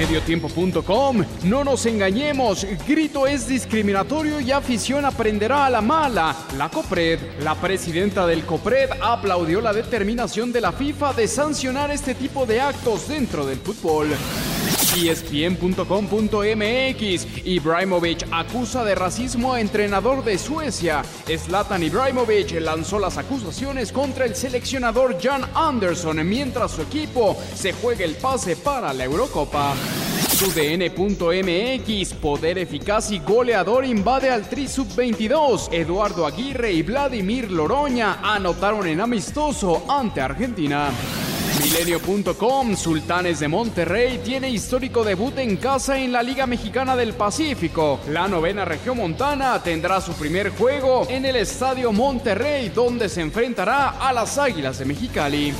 Mediotiempo.com, no nos engañemos, grito es discriminatorio y afición aprenderá a la mala. La COPRED, la presidenta del COPRED, aplaudió la determinación de la FIFA de sancionar este tipo de actos dentro del fútbol. ESPN.com.mx, Ibrahimovic acusa de racismo a entrenador de Suecia. Zlatan Ibrahimovic lanzó las acusaciones contra el seleccionador Jan Anderson mientras su equipo se juega el pase para la Eurocopa. UDN.mx, poder eficaz y goleador invade al Tri Sub-22. Eduardo Aguirre y Vladimir Loroña anotaron en amistoso ante Argentina. Milenio.com, Sultanes de Monterrey tiene histórico debut en casa en la Liga Mexicana del Pacífico. La novena región montana tendrá su primer juego en el Estadio Monterrey, donde se enfrentará a las Águilas de Mexicali.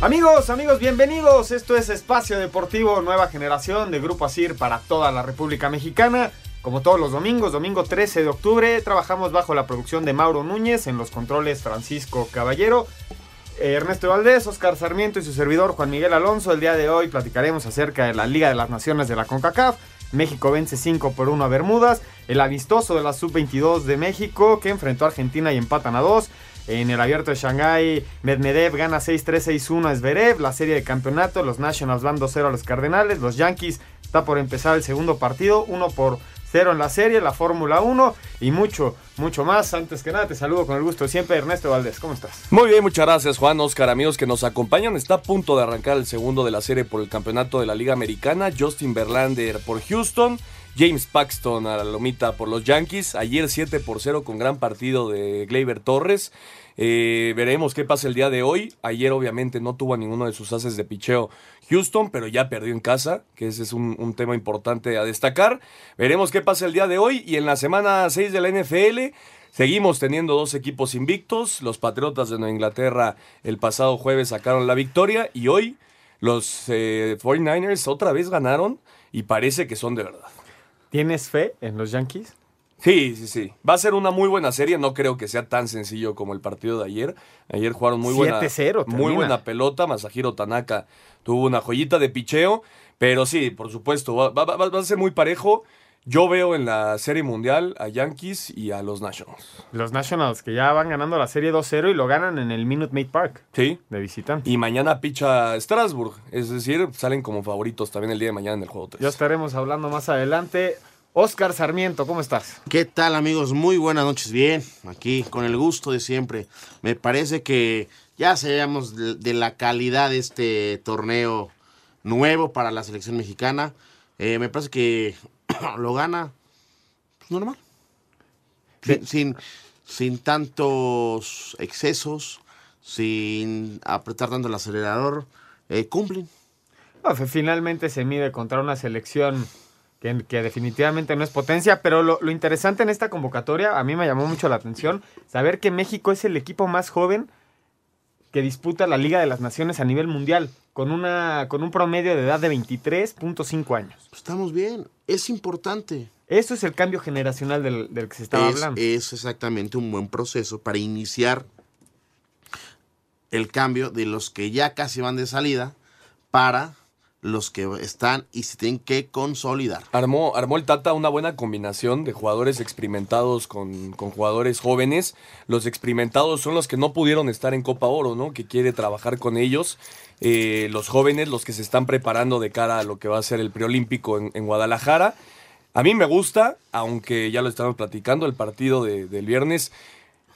Amigos, amigos, bienvenidos. Esto es Espacio Deportivo Nueva Generación de Grupo Asir para toda la República Mexicana. Como todos los domingos, domingo 13 de octubre, trabajamos bajo la producción de Mauro Núñez, en los controles Francisco Caballero, eh, Ernesto Valdés, Oscar Sarmiento y su servidor Juan Miguel Alonso. El día de hoy platicaremos acerca de la Liga de las Naciones de la CONCACAF. México vence 5 por 1 a Bermudas. El avistoso de la Sub-22 de México que enfrentó a Argentina y empatan a 2. En el abierto de Shanghái, Medvedev gana 6-3-6-1 a Zverev. La serie de campeonato, los Nationals van 2-0 a los Cardenales. Los Yankees está por empezar el segundo partido, 1 por 0 en la serie, la Fórmula 1 y mucho, mucho más. Antes que nada, te saludo con el gusto siempre, Ernesto Valdés. ¿Cómo estás? Muy bien, muchas gracias Juan, Oscar, amigos que nos acompañan. Está a punto de arrancar el segundo de la serie por el campeonato de la Liga Americana. Justin Verlander por Houston, James Paxton a la lomita por los Yankees. Ayer 7 por 0 con gran partido de Gleyber Torres. Eh, veremos qué pasa el día de hoy. Ayer obviamente no tuvo a ninguno de sus haces de picheo Houston, pero ya perdió en casa, que ese es un, tema importante a destacar. Veremos qué pasa el día de hoy y en la semana 6 de la NFL. Seguimos teniendo dos equipos invictos. Los Patriotas de Nueva Inglaterra el pasado jueves sacaron la victoria y hoy los eh, 49ers otra vez ganaron y parece que son de verdad. ¿Tienes fe en los Yankees? Sí, sí, sí. Va a ser una muy buena serie. No creo que sea tan sencillo como el partido de ayer. Ayer jugaron muy buena, 7-0 muy buena pelota. Masahiro Tanaka tuvo una joyita de picheo. Pero sí, por supuesto, va, va- va- va a ser muy parejo. Yo veo en la serie mundial a Yankees y a los Nationals. Los Nationals que ya van ganando la serie 2-0 y lo ganan en el Minute Maid Park Sí. de visitante. Y mañana picha Strasbourg. Es decir, salen como favoritos también el día de mañana en el juego 3. Ya estaremos hablando más adelante. Oscar Sarmiento, ¿cómo estás? ¿Qué tal amigos? Muy buenas noches. Bien, aquí con el gusto de siempre. Me parece que ya sabemos de, de la calidad de este torneo nuevo para la selección mexicana. Eh, me parece que lo gana pues, normal. Sin, sin, sin tantos excesos, sin apretar tanto el acelerador. Eh, cumplen. Fe- finalmente se mide contra una selección que, que definitivamente no es potencia, pero lo, lo interesante en esta convocatoria, a mí me llamó mucho la atención, saber que México es el equipo más joven que disputa la Liga de las Naciones a nivel mundial, con, una, con un promedio de edad de 23.5 años. Estamos bien. Es importante. Eso es el cambio generacional del, del que se estaba es, hablando. es exactamente un buen proceso para iniciar el cambio de los que ya casi van de salida para los que están y se tienen que consolidar. Armó, armó el Tata una buena combinación de jugadores experimentados con, con jugadores jóvenes. Los experimentados son los que no pudieron estar en Copa Oro, ¿no? Que quiere trabajar con ellos. Eh, los jóvenes, los que se están preparando de cara a lo que va a ser el preolímpico en, Guadalajara. A mí me gusta, aunque ya lo estamos platicando, el partido de- del viernes.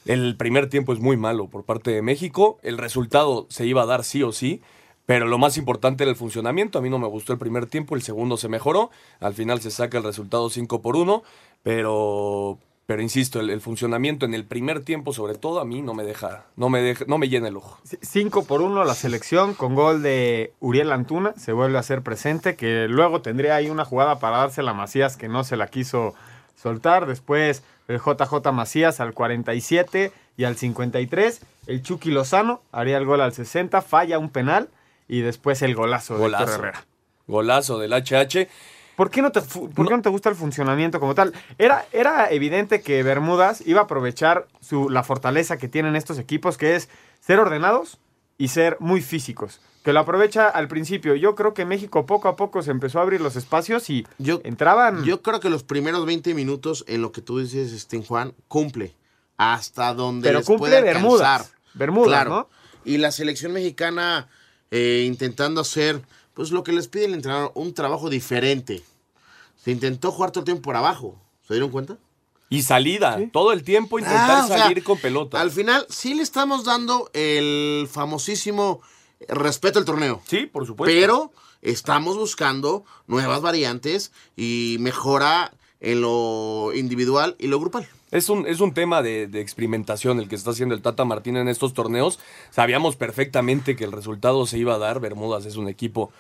El primer tiempo es muy malo por parte de México. El resultado se iba a dar sí o sí. Pero lo más importante era el funcionamiento. A mí no me gustó el primer tiempo, el segundo se mejoró. Al final se saca el resultado 5 por 1. Pero, pero insisto, el, funcionamiento en el primer tiempo, sobre todo, a mí no me deja, no me deja, no me llena el ojo. 5 por 1 la selección con gol de Uriel Antuna. Se vuelve a hacer presente. Que luego tendría ahí una jugada para dársela a Macías que no se la quiso soltar. Después el JJ Macías al 47 y al 53. El Chucky Lozano haría el gol al 60. Falla un penal. Y después el golazo, de Héctor Golazo. Herrera. Golazo del HH. ¿Por qué no te, por qué no te gusta el funcionamiento como tal? Era, era evidente que Bermudas iba a aprovechar su, la fortaleza que tienen estos equipos, que es ser ordenados y ser muy físicos. Que lo aprovecha al principio. Yo creo que México poco a poco se empezó a abrir los espacios y Yo, entraban. yo creo que los primeros 20 minutos en lo que tú dices, este, Juan, cumple. Hasta donde Pero les cumple puede Bermudas. alcanzar. Bermudas, Claro. ¿no? Y la selección mexicana eh, intentando hacer, pues lo que les pide el entrenador, un trabajo diferente. Se intentó jugar todo el tiempo por abajo. ¿Se dieron cuenta? Y salida, todo el tiempo intentar Ah, o sea, salir con pelota. Al final, sí le estamos dando el famosísimo respeto al torneo. Sí, por supuesto. Pero estamos buscando nuevas variantes y mejora en lo individual y lo grupal. Es un, es un tema de, de experimentación el que está haciendo el Tata Martino en estos torneos. Sabíamos perfectamente que el resultado se iba a dar. Bermudas es un equipo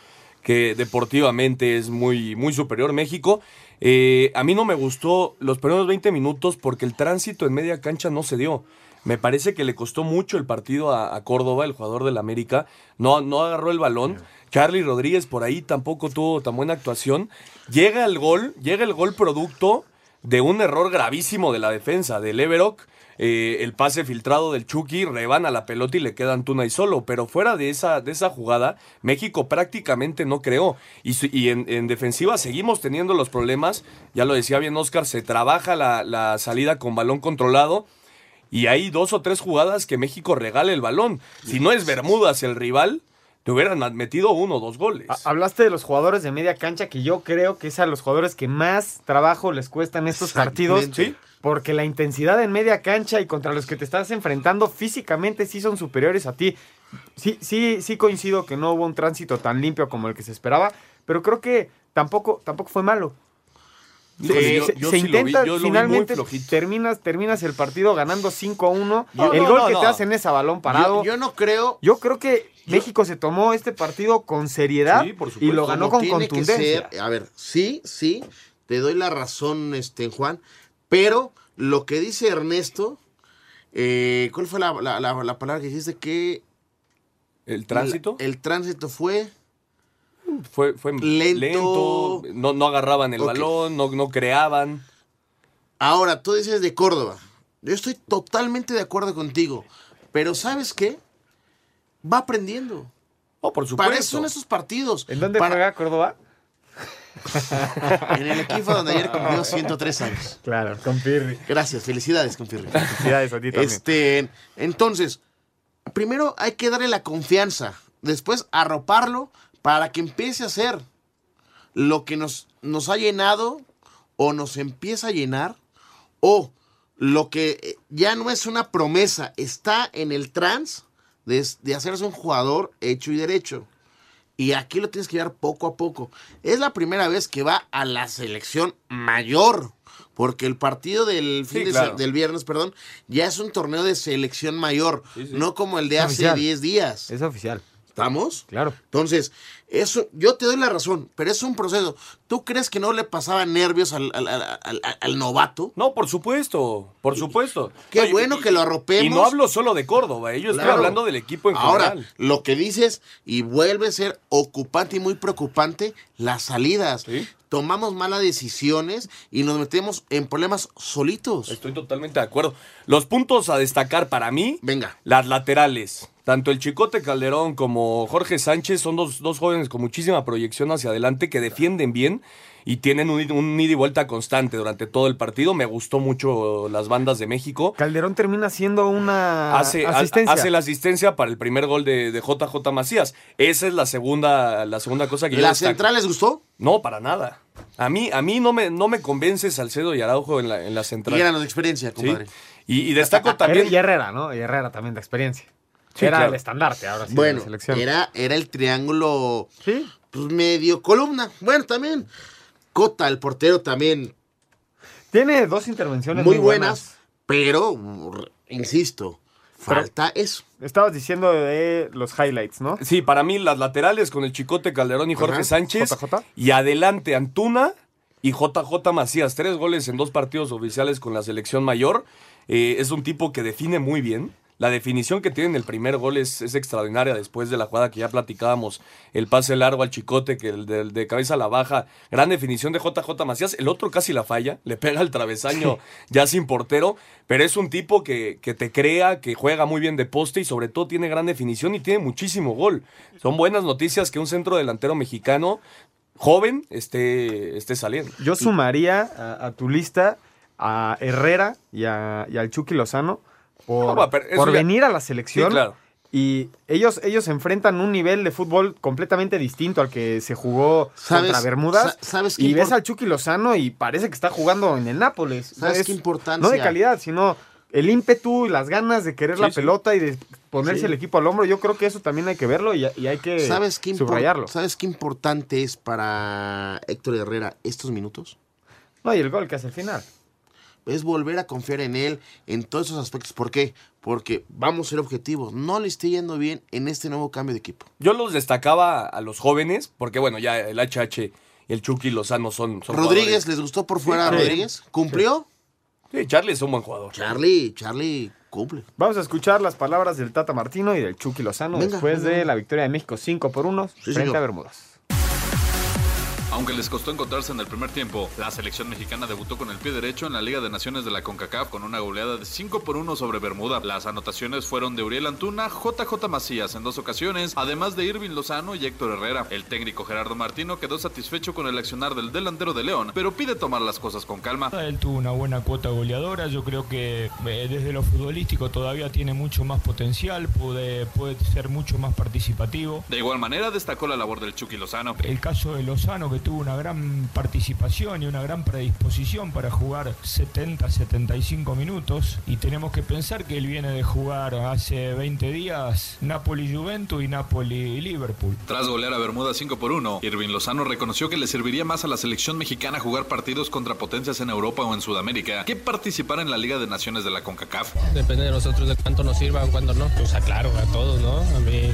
que deportivamente es muy, muy superior. México, eh, a mí no me gustó los primeros 20 minutos porque el tránsito en media cancha no se dio. Me parece que le costó mucho el partido a, a Córdoba, el jugador del América. No, no agarró el balón. Charlie Rodríguez por ahí tampoco tuvo tan buena actuación. Llega el gol, llega el gol producto de un error gravísimo de la defensa del Everock. eh, el pase filtrado del Chucky, rebana la pelota y le queda Antuna y solo. Pero fuera de esa, de esa jugada, México prácticamente no creó. Y, en defensiva seguimos teniendo los problemas. Ya lo decía bien Oscar, se trabaja la, la salida con balón controlado. Y hay dos o tres jugadas que México regala el balón. Si no es Bermudas el rival, te hubieran metido uno o dos goles. Ha- Hablaste de los jugadores de media cancha, que yo creo que es a los jugadores que más trabajo les cuestan estos partidos. Porque la intensidad en media cancha y contra los que te estás enfrentando físicamente sí son superiores a ti. Sí, sí, sí coincido que no hubo un tránsito tan limpio como el que se esperaba, pero creo que tampoco, tampoco fue malo. Híjole, Eh, yo- se, yo se sí intenta, vi finalmente terminas, terminas el partido ganando 5-1. Yo- el no, gol no, que no. te hacen es a balón parado. Yo, yo no creo Yo creo que México se tomó este partido con seriedad Sí, por y lo ganó como con contundencia. ser. A ver, sí, sí, te doy la razón, este, Juan, pero lo que dice Ernesto, eh, ¿cuál fue la, la- la- la palabra que dijiste? Que ¿El tránsito? el, tránsito fue fue, fue Lento. lento, no, no agarraban el balón, no, no creaban. Ahora, tú dices de Córdoba. Yo estoy totalmente de acuerdo contigo. Pero ¿sabes qué? Va aprendiendo. Oh, por Para eso supuesto. son esos partidos. ¿En dónde Para- juega Córdoba? En el equipo donde ayer cumplió 103 años. Claro, con Pirri. Gracias, felicidades, confirme. Felicidades a ti también. Este, entonces, primero hay que darle la confianza, después arroparlo para que empiece a hacer lo que nos, nos ha llenado o nos empieza a llenar o lo que ya no es una promesa, está en el trans de, de hacerse un jugador hecho y derecho. Y aquí lo tienes que llevar poco a poco. Es la primera vez que va a la selección mayor. Porque el partido del, fin Sí, de claro. del viernes, perdón, ya es un torneo de selección mayor. Sí, sí. No como el de Es hace oficial. 10 días. Es oficial, ¿Estamos? claro. Entonces, eso, yo te doy la razón, pero es un proceso. ¿Tú crees que no le pasaba nervios al, al- al- novato? No, por supuesto, por supuesto. Qué No, bueno y- que lo arropemos. Y no hablo solo de Córdoba, yo estoy hablando del equipo en Ahora, general. lo que dices, y vuelve a ser ocupante y muy preocupante, las salidas. Sí. Tomamos malas decisiones y nos metemos en problemas solitos. Estoy totalmente de acuerdo. Los puntos a destacar para mí, Venga. las laterales. Tanto el Chicote Calderón como Jorge Sánchez son dos, dos jóvenes con muchísima proyección hacia adelante que defienden bien y tienen un, un ida y vuelta constante durante todo el partido. Me gustó mucho las bandas de México. Calderón termina siendo una Hace, ha- asistencia. hace la asistencia para el primer gol de, de JJ Macías. Esa es la segunda, la segunda cosa que yo ¿La central les gustó? No, para nada. A mí, a mí no me, no me convence Salcedo y Araujo en la, en la central. Y eran de experiencia, Sí. compadre. Y, y destaco también. Y Herrera, ¿no? Y Herrera también de experiencia. Sí, Era claro. el estandarte ahora sí de Bueno, la selección. era, era el triángulo, Sí. pues medio columna. Bueno, también. Cota, el portero también Tiene dos intervenciones muy buenas, pero, insisto, falta eso. Estabas diciendo de los highlights, ¿no? Sí, para mí las laterales con el Chicote Calderón y Jorge Ajá. Sánchez. JJ. Y adelante Antuna y JJ Macías. Tres goles en dos partidos oficiales con la selección mayor. Eh, es un tipo que define muy bien. La definición que tiene en el primer gol es, es extraordinaria después de la jugada que ya platicábamos. El pase largo al chicote, que el de, de cabeza a la baja. Gran definición de JJ Macías. El otro casi la falla. Le pega al travesaño ya sin portero. Pero es un tipo que, que te crea, que juega muy bien de poste y sobre todo tiene gran definición y tiene muchísimo gol. Son buenas noticias que un centro delantero mexicano joven esté, esté saliendo. Yo sumaría a, a tu lista a Herrera y, a- y al Chucky Lozano por, No, va, pero eso por ya- venir a la selección. Sí, claro. Y ellos, ellos enfrentan un nivel de fútbol completamente distinto al que se jugó ¿Sabes- contra Bermudas. sa- sabes qué y ves al Chucky Lozano y parece que está jugando en el Nápoles. ¿Sabes Es- qué importancia? No de calidad, sino el ímpetu y las ganas de querer Sí, la sí. pelota y de ponerse Sí. el equipo al hombro. Yo creo que eso también hay que verlo y, y hay que ¿Sabes qué, subrayarlo. ¿Sabes qué importante es para Héctor Herrera estos minutos? No, y el gol que hace al final. Es volver a confiar en él en todos esos aspectos. ¿Por qué? Porque vamos a ser objetivos. No le esté yendo bien en este nuevo cambio de equipo. Yo los destacaba a los jóvenes, porque bueno, ya el HH y el Chucky Lozano son, son Rodríguez, jugadores. ¿les gustó por fuera Sí. Rodríguez? ¿Cumplió? Sí, Charlie es un buen jugador. Charlie, Charlie cumple. Vamos a escuchar las palabras del Tata Martino y del Chucky Lozano Venga, después venga. de la victoria de México 5 por 1 frente señor. a Bermudas. Aunque les costó encontrarse en el primer tiempo, la selección mexicana debutó con el pie derecho en la Liga de Naciones de la CONCACAF con una goleada de 5 por 1 sobre Bermuda. Las anotaciones fueron de Uriel Antuna, JJ Macías en dos ocasiones, además de Irving Lozano y Héctor Herrera. El técnico Gerardo Martino quedó satisfecho con el accionar del delantero de León, pero pide tomar las cosas con calma. Él tuvo una buena cuota goleadora, yo creo que eh, desde lo futbolístico todavía tiene mucho más potencial, puede, puede ser mucho más participativo. De igual manera destacó la labor del Chucky Lozano. El caso de Lozano que tuvo una gran participación y una gran predisposición para jugar 70-75 minutos y tenemos que pensar que él viene de jugar hace 20 días Napoli-Juventus y Napoli-Liverpool. Tras golear a Bermuda 5 por 1, Irving Lozano reconoció que le serviría más a la selección mexicana jugar partidos contra potencias en Europa o en Sudamérica que participar en la Liga de Naciones de la CONCACAF. Depende de nosotros de cuánto nos sirva o cuánto no. Pues aclaro a todos, ¿no? A mí,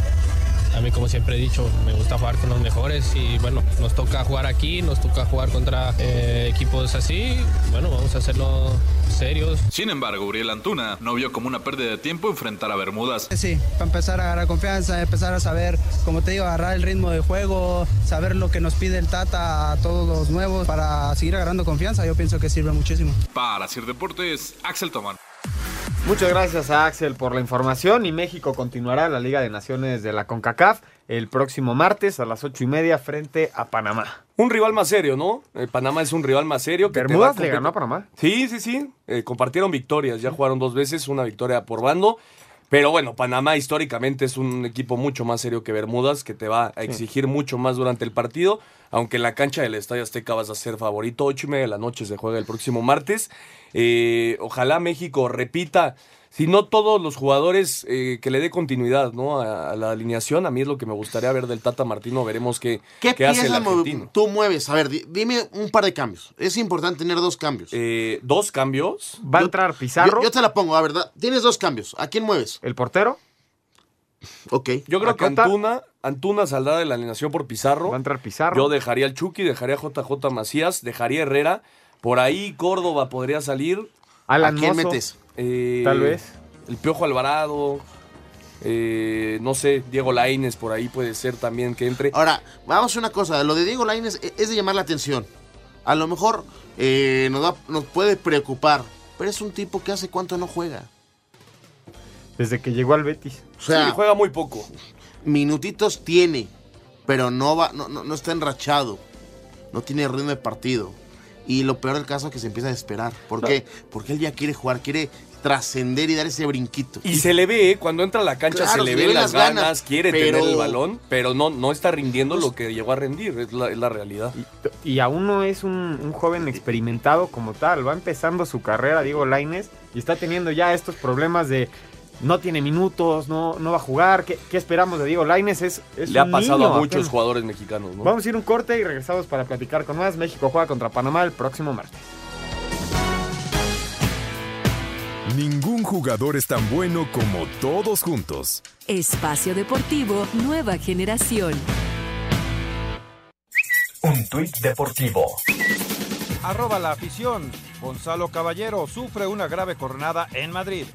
a mí, como siempre he dicho, me gusta jugar con los mejores y bueno, nos toca jugar aquí, nos toca jugar contra eh, equipos así. Bueno, vamos a hacerlo serios. Sin embargo, Uriel Antuna no vio como una pérdida de tiempo enfrentar a Bermudas. Sí, para empezar a agarrar confianza, empezar a saber, como te digo, agarrar el ritmo de juego, saber lo que nos pide el Tata a todos los nuevos para seguir agarrando confianza, yo pienso que sirve muchísimo. Para Sir Deportes, Axel Tomán. Muchas gracias a Axel por la información y México continuará la Liga de Naciones de la CONCACAF el próximo martes a las ocho y media frente a Panamá. Un rival más serio, ¿no? Eh, Panamá es un rival más serio. que Bermudas le ganó a Panamá. Sí, sí, sí. Eh, compartieron victorias. Ya jugaron dos veces, una victoria por bando. Pero bueno, Panamá históricamente es un equipo mucho más serio que Bermudas, que te va a exigir mucho más durante el partido. Aunque en la cancha del Estadio Azteca vas a ser favorito. Ocho y media de la noche se juega el próximo martes. Eh, ojalá México repita. Si no todos los jugadores eh, que le dé continuidad ¿no? a, a la alineación, a mí es lo que me gustaría ver del Tata Martino. Veremos qué, ¿Qué, qué hace el argentino. tú mueves? A ver, di- dime un par de cambios. Es importante tener dos cambios. Eh, dos cambios. Va a entrar Pizarro, Yo, yo te la pongo, a ver, da- tienes dos cambios. ¿A quién mueves? el portero, Ok. Yo creo que. Antuna, Antuna saldrá de la alineación por Pizarro. va a entrar Pizarro. Yo dejaría al Chucky, dejaría a JJ Macías, dejaría a Herrera. Por ahí Córdoba podría salir. Alan ¿A quién Mozo, metes? Eh, Tal vez. El Piojo Alvarado. eh, no sé, Diego Laines por ahí puede ser también que entre. Ahora, vamos a una cosa. Lo de Diego Lainez e- es de llamar la atención. A lo mejor eh, nos, da- nos puede preocupar. Pero es un tipo que hace cuánto no juega. Desde que llegó al Betis. O sea, sí, juega muy poco. minutitos tiene. Pero no va, no, no, no está enrachado. no tiene ritmo de partido. Y lo peor del caso es que se empieza a desesperar. ¿Por qué? Porque él ya quiere jugar, quiere trascender y dar ese brinquito. Y se le ve, ¿eh? cuando entra a la cancha Claro, se le ven las ganas, quiere pero- tener el balón, pero no, no está rindiendo lo que llegó a rendir, es la, es la realidad. Y aún no es un, un joven experimentado como tal. Va empezando su carrera, Diego Laines, y está teniendo ya estos problemas de no tiene minutos, no, no va a jugar. ¿Qué, qué esperamos de Diego Laines? Es, es Le ha pasado niño a muchos apenas. jugadores mexicanos, ¿no? Vamos a ir un corte y regresamos para platicar con más. México juega contra Panamá el próximo martes. Ningún jugador es tan bueno como todos juntos. Espacio Deportivo Nueva Generación. Un tuit deportivo. Arroba la afición. Gonzalo Caballero sufre una grave cornada en Madrid.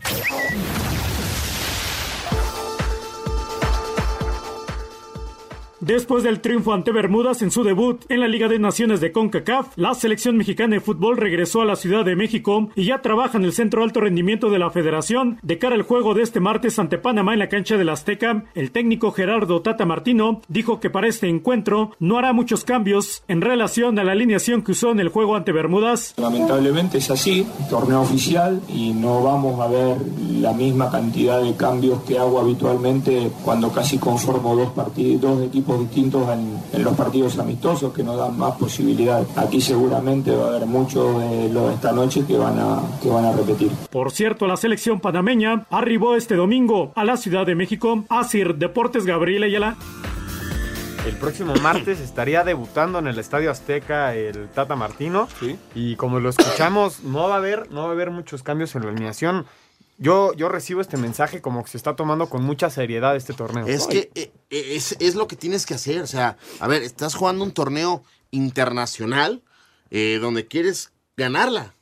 Después del triunfo ante Bermudas en su debut en la Liga de Naciones de CONCACAF, la selección mexicana de fútbol regresó a la Ciudad de México y ya trabaja en el Centro Alto Rendimiento de la Federación de cara al juego de este martes ante Panamá en la cancha del Azteca. El técnico Gerardo Tata Martino dijo que para este encuentro no hará muchos cambios en relación a la alineación que usó en el juego ante Bermudas. Lamentablemente es así, torneo oficial y no vamos a ver la misma cantidad de cambios que hago habitualmente cuando casi conformo dos partidos, dos equipos distintos en, en los partidos amistosos que nos dan más posibilidad. Aquí seguramente va a haber muchos de los de esta noche que van a, que van a repetir. Por cierto, la selección panameña arribó este domingo a la Ciudad de México. Asir Deportes Gabriel Ayala. El próximo martes estaría debutando en el Estadio Azteca el Tata Martino. Y como lo escuchamos, no va a haber, no va a haber muchos cambios en la alineación. Yo, yo recibo este mensaje como que se está tomando con mucha seriedad este torneo. Es que eh, eh, es, es lo que tienes que hacer. O sea, a ver, estás jugando un torneo internacional eh, donde quieres ganarla.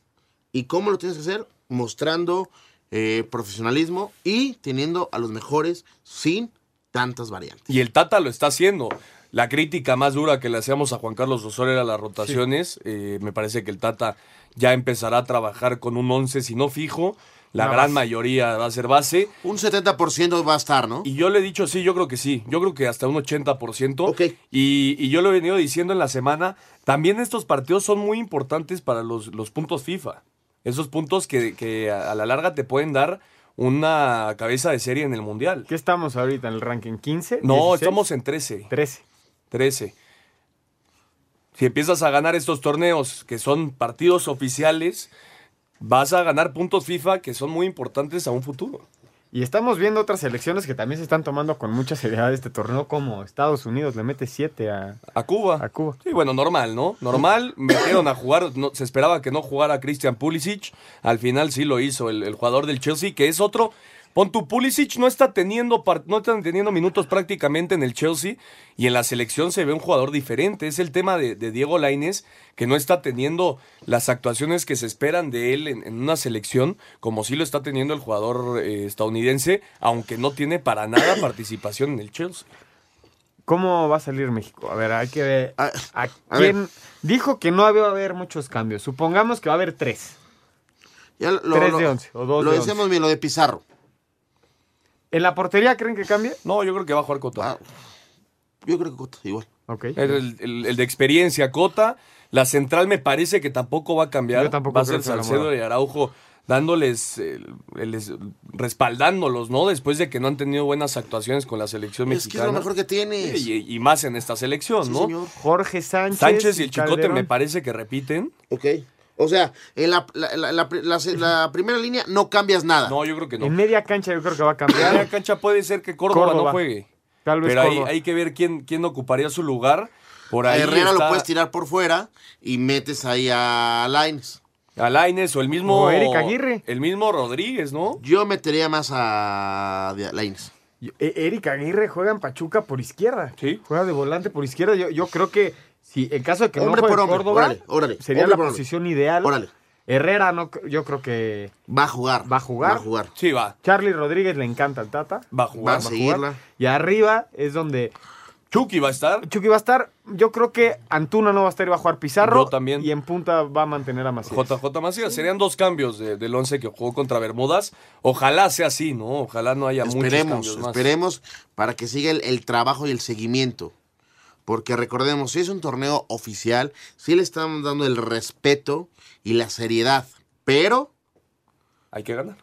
¿Y cómo lo tienes que hacer? Mostrando eh, profesionalismo y teniendo a los mejores sin tantas variantes. Y el Tata lo está haciendo. La crítica más dura que le hacíamos a Juan Carlos Osorio era las rotaciones. Eh, me parece que el Tata ya empezará a trabajar con un 11, si no fijo. La gran base. mayoría va a ser base. Un 70% va a estar, ¿no? Y yo le he dicho, sí, yo creo que sí. Yo creo que hasta un 80%. Y, y yo lo he venido diciendo en la semana. También estos partidos son muy importantes para los, los puntos FIFA. Esos puntos que, que a a la larga te pueden dar una cabeza de serie en el Mundial. ¿Qué estamos ahorita en el ranking? ¿15? No, 16? estamos en 13. 13. 13. Si empiezas a ganar estos torneos que son partidos oficiales, vas a ganar puntos FIFA que son muy importantes a un futuro. Y estamos viendo otras selecciones que también se están tomando con mucha seriedad este torneo, como Estados Unidos le mete 7 a, A Cuba. a Cuba. Sí, bueno, normal, ¿no? Normal, metieron a jugar, no, se esperaba que no jugara Christian Pulisic, al final sí lo hizo el, el jugador del Chelsea, que es otro... Pon tu Pulisic no está teniendo no está teniendo minutos prácticamente en el Chelsea y en la selección se ve un jugador diferente. Es el tema de, de Diego Lainez que no está teniendo las actuaciones que se esperan de él en, en una selección como sí lo está teniendo el jugador eh, estadounidense, aunque no tiene para nada participación en el Chelsea. ¿Cómo va a salir México? A ver, hay que ver. ¿A, a quién dijo que no va a haber muchos cambios? Supongamos que va a haber tres. Ya lo, Tres lo- de once, o dos Lo de decíamos once. bien, lo de Pizarro. ¿En la portería creen que cambie? No, yo creo que va a jugar Cota. Yo creo que Cota, igual. Ok. El, el- el de experiencia, Cota. La central me parece que tampoco va a cambiar. Yo tampoco va a ser Salcedo y Araujo dándoles, el- respaldándolos, ¿no? Después de que no han tenido buenas actuaciones con la selección Es que es mexicana. lo mejor que tienes. Sí, y, y más en esta selección, Sí, ¿no? señor. Jorge Sánchez. Sánchez y el Chicote Calderón. me parece que repiten. Ok. O sea, en la, la- la- la- la- la primera línea no cambias nada. No, yo creo que no. En media cancha yo creo que va a En cambiar. la cancha puede ser que Córdoba, Córdoba. no juegue. Tal vez Pero hay, Córdoba. hay que ver quién, quién ocuparía su lugar. Por A ahí Herrera está lo puedes tirar por fuera y metes ahí a Laines. a Lainez o el mismo. O Eric Aguirre. El mismo Rodríguez, ¿no? Yo metería más a Laines. E- Eric Aguirre juega en Pachuca por izquierda. Sí. Juega de volante por izquierda. Yo, yo creo que si en caso de que Hombre no juegue por hombre, Córdoba, órale, órale, sería hombre la por posición ideal. Órale. Herrera no, yo creo que Va a jugar. va a jugar. Va a jugar. Sí, va. Charlie Rodríguez le encanta el Tata. Va a Va jugar. a seguirla. Y arriba es donde Chucky va a estar. Chucky va a estar. Yo creo que Antuna no va a estar y va a jugar Pizarro. Yo también. Y en punta va a mantener a Macías. JJ Macías. Serían dos cambios de- del 11 que jugó contra Bermudas. Ojalá sea así, ¿no? Ojalá no haya muchos Esperemos, cambios más. esperemos para que siga el, el trabajo y el seguimiento. Porque recordemos, si es un torneo oficial, sí le estamos dando el respeto y la seriedad, pero Hay que ganar.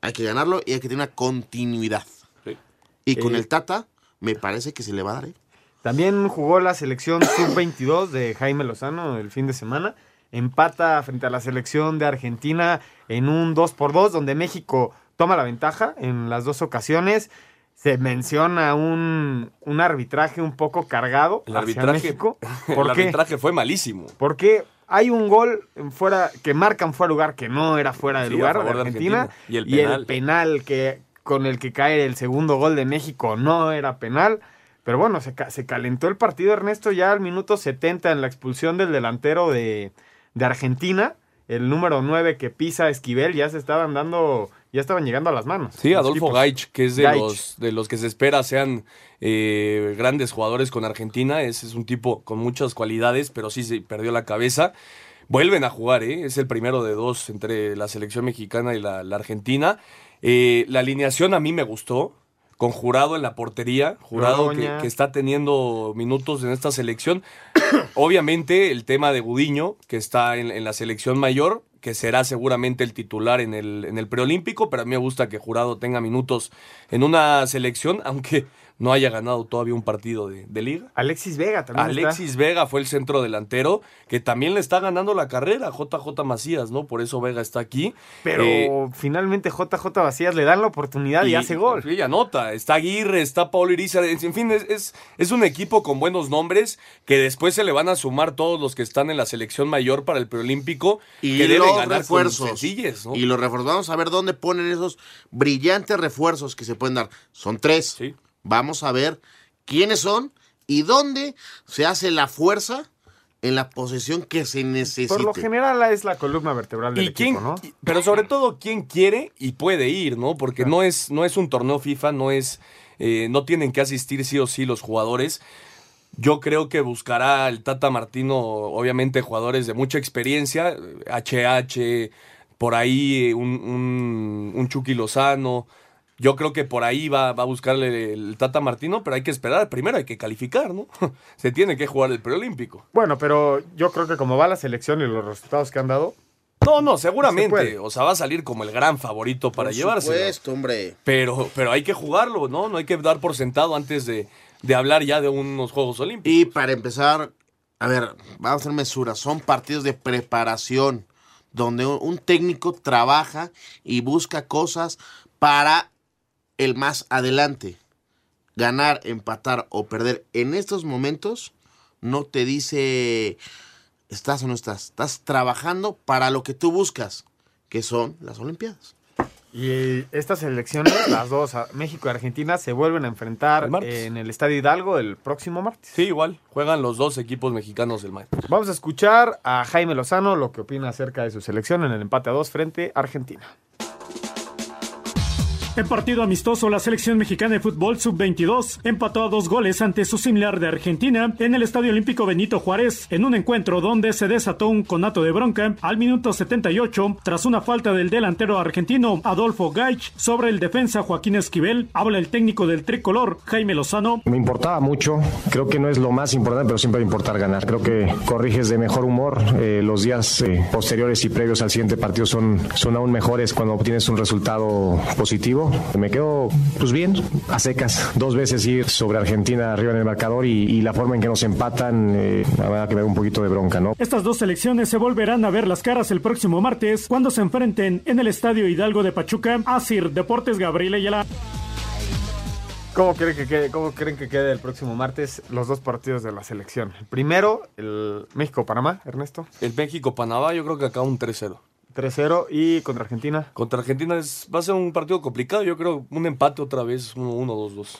hay que ganarlo y hay que tener una continuidad. Sí. Y con Eh, el Tata, me parece que se le va a dar. ¿eh? También jugó la selección sub-22 de Jaime Lozano el fin de semana. Empata frente a la selección de Argentina en un 2 por 2 donde México toma la ventaja en las dos ocasiones. Se menciona un, un arbitraje un poco cargado El hacia arbitraje, México. el arbitraje fue malísimo. Porque hay un gol fuera que marcan fuera de lugar que no era fuera de Sí, lugar de Argentina, Argentina. Y el y el penal. penal que con el que cae el segundo gol de México no era penal. Pero bueno, se, se calentó el partido Ernesto ya al minuto 70 en la expulsión del delantero de, de Argentina. El número 9 que pisa Esquivel ya se estaban dando, ya estaban llegando a las manos. Sí, Adolfo. Gaich, que es de Gaich. los, de los que se espera sean eh, grandes jugadores con Argentina. Ese es un tipo con muchas cualidades, pero sí se perdió la cabeza. Vuelven a jugar, ¿eh? es el primero de dos entre la selección mexicana y la, la argentina. Eh, la alineación a mí me gustó, con Jurado en la portería, Jurado que, está teniendo minutos en esta selección. Obviamente el tema de Gudiño, que está en, en la selección mayor, que será seguramente el titular en el, en el preolímpico, pero a mí me gusta que Jurado tenga minutos en una selección, aunque no haya ganado todavía un partido de, de liga. Alexis Vega también está. Alexis Vega fue el centro delantero, que también le está ganando la carrera a JJ Macías, ¿no? Por eso Vega está aquí. Pero Eh, finalmente JJ Vacías le dan la oportunidad y, hace gol. Sí, anota. Está Aguirre, está Paulo Irizar. En fin, es, es, es un equipo con buenos nombres que después se le van a sumar todos los que están en la selección mayor para el preolímpico Y que deben los ganar refuerzos. ¿no? Y los refuerzos. Vamos a ver dónde ponen esos brillantes refuerzos que se pueden dar. Son tres. Vamos a ver quiénes son y dónde se hace la fuerza en la posición que se necesita. Por lo general es la columna vertebral del ¿Y quién- equipo, ¿no? Pero sobre todo, ¿quién quiere y puede ir, no? Porque no es, no es un torneo FIFA, no es. eh, no tienen que asistir sí o sí los jugadores. Yo creo que buscará el Tata Martino, obviamente, jugadores de mucha experiencia, HH, por ahí eh, un, un, un Chucky Lozano. Yo creo que por ahí va, va a buscarle el Tata Martino, pero hay que esperar. Primero hay que calificar, ¿no? Se tiene que jugar el preolímpico. Bueno, pero yo creo que como va la selección y los resultados que han dado, No, no, Se seguramente. O sea, va a salir como el gran favorito para Por llevarse. supuesto, hombre. Pero, pero hay que jugarlo, ¿no? No hay que dar por sentado antes de, de hablar ya de unos Juegos Olímpicos. Y para empezar, a ver, vamos a hacer mesura. Son partidos de preparación donde un técnico trabaja y busca cosas para el más adelante. Ganar, empatar o perder en estos momentos no te dice estás o no estás. Estás trabajando para lo que tú buscas, que son las Olimpiadas. y estas elecciones, las dos, a- México y Argentina, se vuelven a enfrentar El en el Estadio Hidalgo el próximo martes. Sí, igual. Juegan los dos equipos mexicanos el martes. Vamos a escuchar a Jaime Lozano lo que opina acerca de su selección en el empate a dos frente a Argentina. En partido amistoso, la selección mexicana de fútbol sub-22 empató a dos goles ante su similar de Argentina en el Estadio Olímpico Benito Juárez, en un encuentro donde se desató un conato de bronca al minuto 78 tras una falta del delantero argentino Adolfo Gaich sobre el defensa Joaquín Esquivel. Habla el técnico del tricolor, Jaime Lozano. Me importaba mucho, creo que no es lo más importante, pero siempre va a importar ganar. Creo que corriges de mejor humor, eh, los días eh, posteriores y previos al siguiente partido son, son aún mejores cuando obtienes un resultado positivo. Me quedo pues bien, a secas, dos veces ir sobre Argentina arriba en el marcador y, y la forma en que nos empatan, eh, la verdad que me da un poquito de bronca, ¿no? Estas dos selecciones se volverán a ver las caras el próximo martes cuando se enfrenten en el Estadio Hidalgo de Pachuca. Asir Deportes Gabriel Ayala. ¿Cómo creen, que quede, ¿Cómo creen que quede el próximo martes los dos partidos de la selección? El primero, el México-Panamá, Ernesto. El México-Panamá, yo creo que acá un 3-0. 3-0 y contra Argentina. Contra Argentina es, va a ser un partido complicado. Yo creo un empate otra vez, 1-1, 2-2.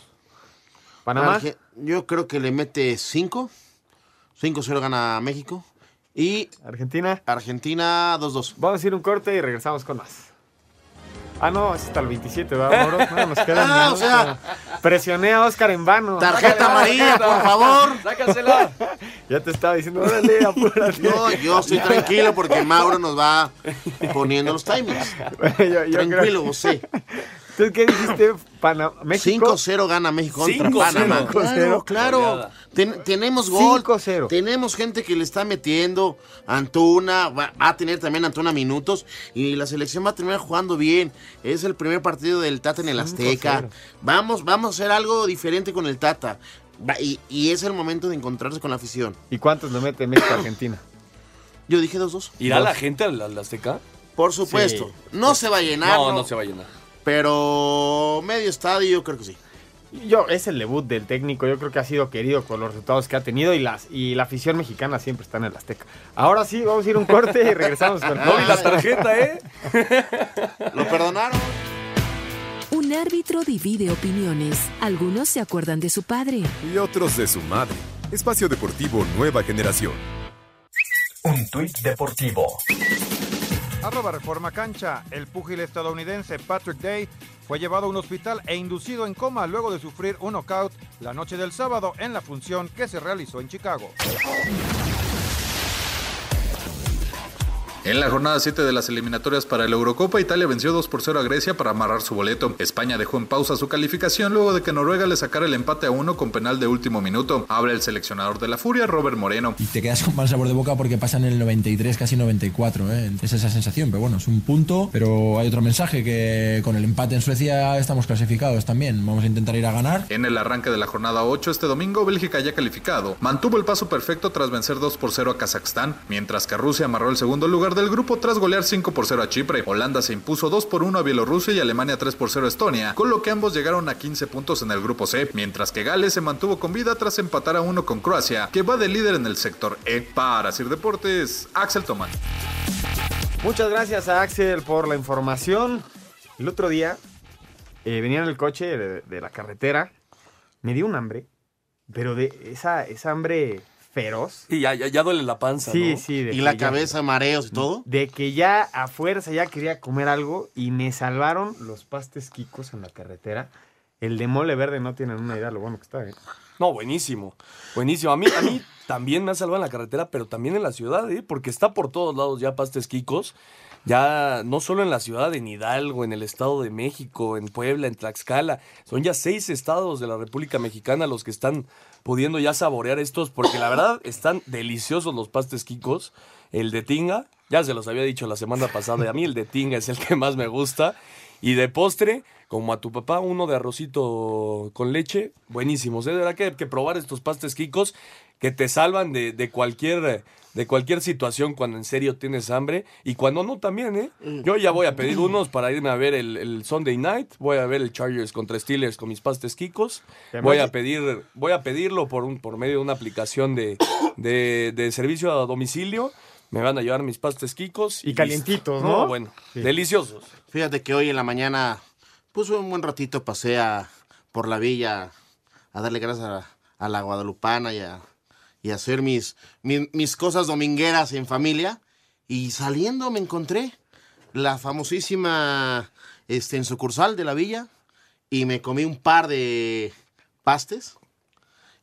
Panamá. Arge- Yo creo que le mete 5. 5-0 gana México. Y Argentina. Argentina 2-2. Vamos a ir un corte y regresamos con más. Ah, no, es hasta el 27, ¿verdad, Moro? No, nos quedan Ah, o sea- Presioné a Oscar en vano. Tarjeta amarilla, por favor. Sácasela. Ya te estaba diciendo, órale, apúrate. No, yo estoy tranquilo porque Mauro nos va poniendo los timings. Yo- yo Tranquilo, creo- sí. ¿Tú qué dijiste? Pana- ¿México? 5-0 gana México contra 5-0. Panamá. Claro, 5-0. claro. Ten- tenemos gol. 5-0. Tenemos gente que le está metiendo. Antuna, va, va a tener también Antuna minutos. Y la selección va a terminar jugando bien. Es el primer partido del Tata en el Azteca. 5-0. Vamos, vamos a hacer algo diferente con el Tata. Va- Y, y es el momento de encontrarse con la afición. ¿Y cuántos le mete México-Argentina? Yo dije 2-2. ¿Irá la gente al, al Azteca? Por supuesto. No se va a llenar. No, no se va a llenar. Pero medio estadio, creo que sí. Yo, es el debut del técnico, yo creo que ha sido querido con los resultados que ha tenido y las y la afición mexicana siempre está en el Azteca. Ahora sí, vamos a ir a un corte y regresamos con No vi la tarjeta, ¿eh? Lo perdonaron. Un árbitro divide opiniones. Algunos se acuerdan de su padre. Y otros de su madre. Espacio Deportivo Nueva Generación. Un tuit deportivo. Arroba Reforma Cancha. El púgil estadounidense Patrick Day fue llevado a un hospital e inducido en coma luego de sufrir un knockout la noche del sábado en la función que se realizó en Chicago. En la jornada 7 de las eliminatorias para la Eurocopa, Italia venció 2 por 0 a Grecia para amarrar su boleto. España dejó en pausa su calificación luego de que Noruega le sacara el empate a 1 con penal de último minuto. Habla el seleccionador de la Furia, Robert Moreno. Y te quedas con mal sabor de boca porque pasan el 93, casi 94. ¿eh? Es esa sensación, pero bueno, es un punto. Pero hay otro mensaje que con el empate en Suecia estamos clasificados también. Vamos a intentar ir a ganar. En el arranque de la jornada 8 este domingo, Bélgica ya calificado. Mantuvo el paso perfecto tras vencer 2 por 0 a Kazajstán, mientras que Rusia amarró el segundo lugar del grupo tras golear 5 por 0 a Chipre. Holanda se impuso 2 por 1 a Bielorrusia y Alemania 3 por 0 a Estonia, con lo que ambos llegaron a 15 puntos en el grupo C, mientras que Gales se mantuvo con vida tras empatar a 1 con Croacia, que va de líder en el sector E. Para Sir Deportes, Axel Tomán. Muchas gracias a Axel por la información. El otro día eh, venía en el coche de, de la carretera, me dio un hambre, pero de esa, esa hambre feroz. Y ya, ya, ya duele la panza, Sí, ¿no? sí. de Y la ya- cabeza, mareos y todo. De que ya a fuerza ya quería comer algo y me salvaron los pastes quicos en la carretera. El de mole verde no tienen una idea lo bueno que está, ¿eh? No, buenísimo. Buenísimo. A mí, a mí también me ha salvado en la carretera, pero también en la ciudad, ¿eh? Porque está por todos lados ya pastes quicos. Ya no solo en la ciudad, en Hidalgo, en el Estado de México, en Puebla, en Tlaxcala. Son ya seis estados de la República Mexicana los que están pudiendo ya saborear estos, porque la verdad están deliciosos los pastes quicos. El de tinga, ya se los había dicho la semana pasada, y a mí el de tinga es el que más me gusta. Y de postre, como a tu papá, uno de arrocito con leche, buenísimos. ¿eh? De verdad que hay que probar estos pastes quicos que te salvan de, de cualquier de cualquier situación cuando en serio tienes hambre y cuando no también, ¿eh? Yo ya voy a pedir unos para irme a ver el, el Sunday Night, voy a ver el Chargers contra Steelers con mis pastes quicos, voy a pedir voy a pedirlo por un por medio de una aplicación de, de, de servicio a domicilio, me van a llevar mis pastes quicos Y calientitos, ¿no? bueno, Sí. deliciosos. Fíjate que hoy en la mañana, pues un buen ratito pasé a- por la villa a darle gracias a, a la guadalupana y a, y a hacer mis, mis, mis cosas domingueras en familia. Y saliendo me encontré la famosísima este, en sucursal de la villa y me comí un par de pastes.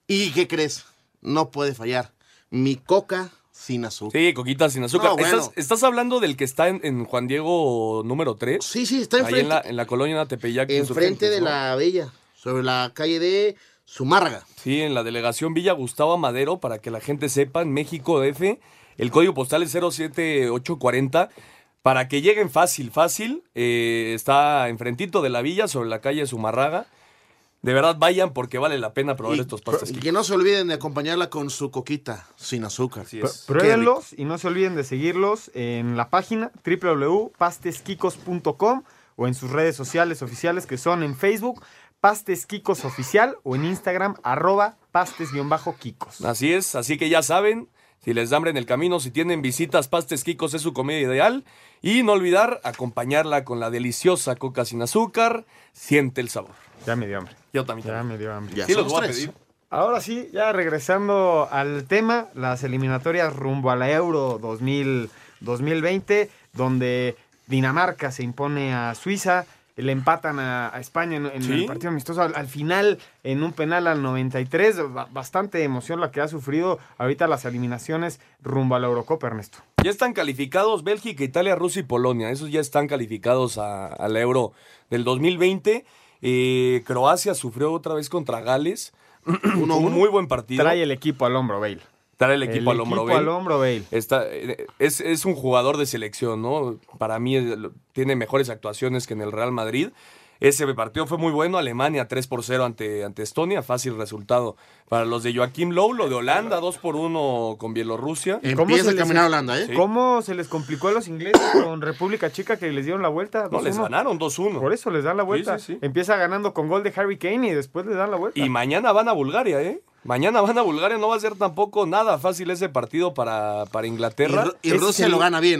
¿Y qué crees? No puede fallar. Mi coca sin azúcar. Sí, coquitas sin azúcar. No, bueno. ¿Estás, estás hablando del que está en, en Juan Diego número 3? Sí, sí, está Ahí en enfrente. la, en la colonia Tepeyac. Enfrente de ¿no? la villa, sobre la calle de Zumárraga. Sí, en la delegación Villa Gustavo Madero, para que la gente sepa, en México DF, el código postal es 07840. Para que lleguen fácil, fácil, eh, está enfrentito de la villa, sobre la calle Zumarraga. De verdad, vayan porque vale la pena probar Y estos pastes. Y que no se olviden de acompañarla con su coquita sin azúcar. Así es. Pruébenlos y no se olviden de seguirlos en la página www.pastesquicos.com o en sus redes sociales oficiales que son en Facebook Pastes Kikos Oficial o en Instagram arroba pastes-kikos. Así es, así que ya saben, si les da hambre en el camino, si tienen visitas, Pastes Kikos es su comida ideal. Y no olvidar acompañarla con la deliciosa coca sin azúcar. Siente el sabor. Ya me dio hambre. Yo también. Ya me dio hambre. Ya Sí, los voy a pedir. Ahora sí, ya regresando al tema, las eliminatorias rumbo a la Euro 2000 2020, donde Dinamarca se impone a Suiza, le empatan a, a España en, en Sí. el partido amistoso. Al, al final, en un penal al 93, ba- bastante emoción la que ha sufrido ahorita las eliminaciones rumbo a la Eurocopa, Ernesto. Ya están calificados Bélgica, Italia, Rusia y Polonia. Esos ya están calificados a- al Euro del 2020. Eh, Croacia sufrió otra vez contra Gales. Uno, un muy buen partido. Trae el equipo al hombro, Bale. Trae el equipo al hombro. equipo Bale. al hombro, Bale. Está, eh, es, es un jugador de selección, ¿no? Para mí eh, tiene mejores actuaciones que en el Real Madrid. Ese partido fue muy bueno. Alemania 3 por 0 ante, ante Estonia. Fácil resultado para los de Joaquim Low. Lo de Holanda 2 por 1 con Bielorrusia. ¿Cómo se les- Sí. ¿Cómo se les complicó a los ingleses con República Checa que les dieron la vuelta? No, les 2-1? ganaron 2-1. Por eso les dan la vuelta. Sí, sí, sí. Empieza ganando con gol de Harry Kane y después les dan la vuelta. Y mañana van a Bulgaria, ¿eh? Mañana van a Bulgaria. No va a ser tampoco nada fácil ese partido para, para Inglaterra. Es el-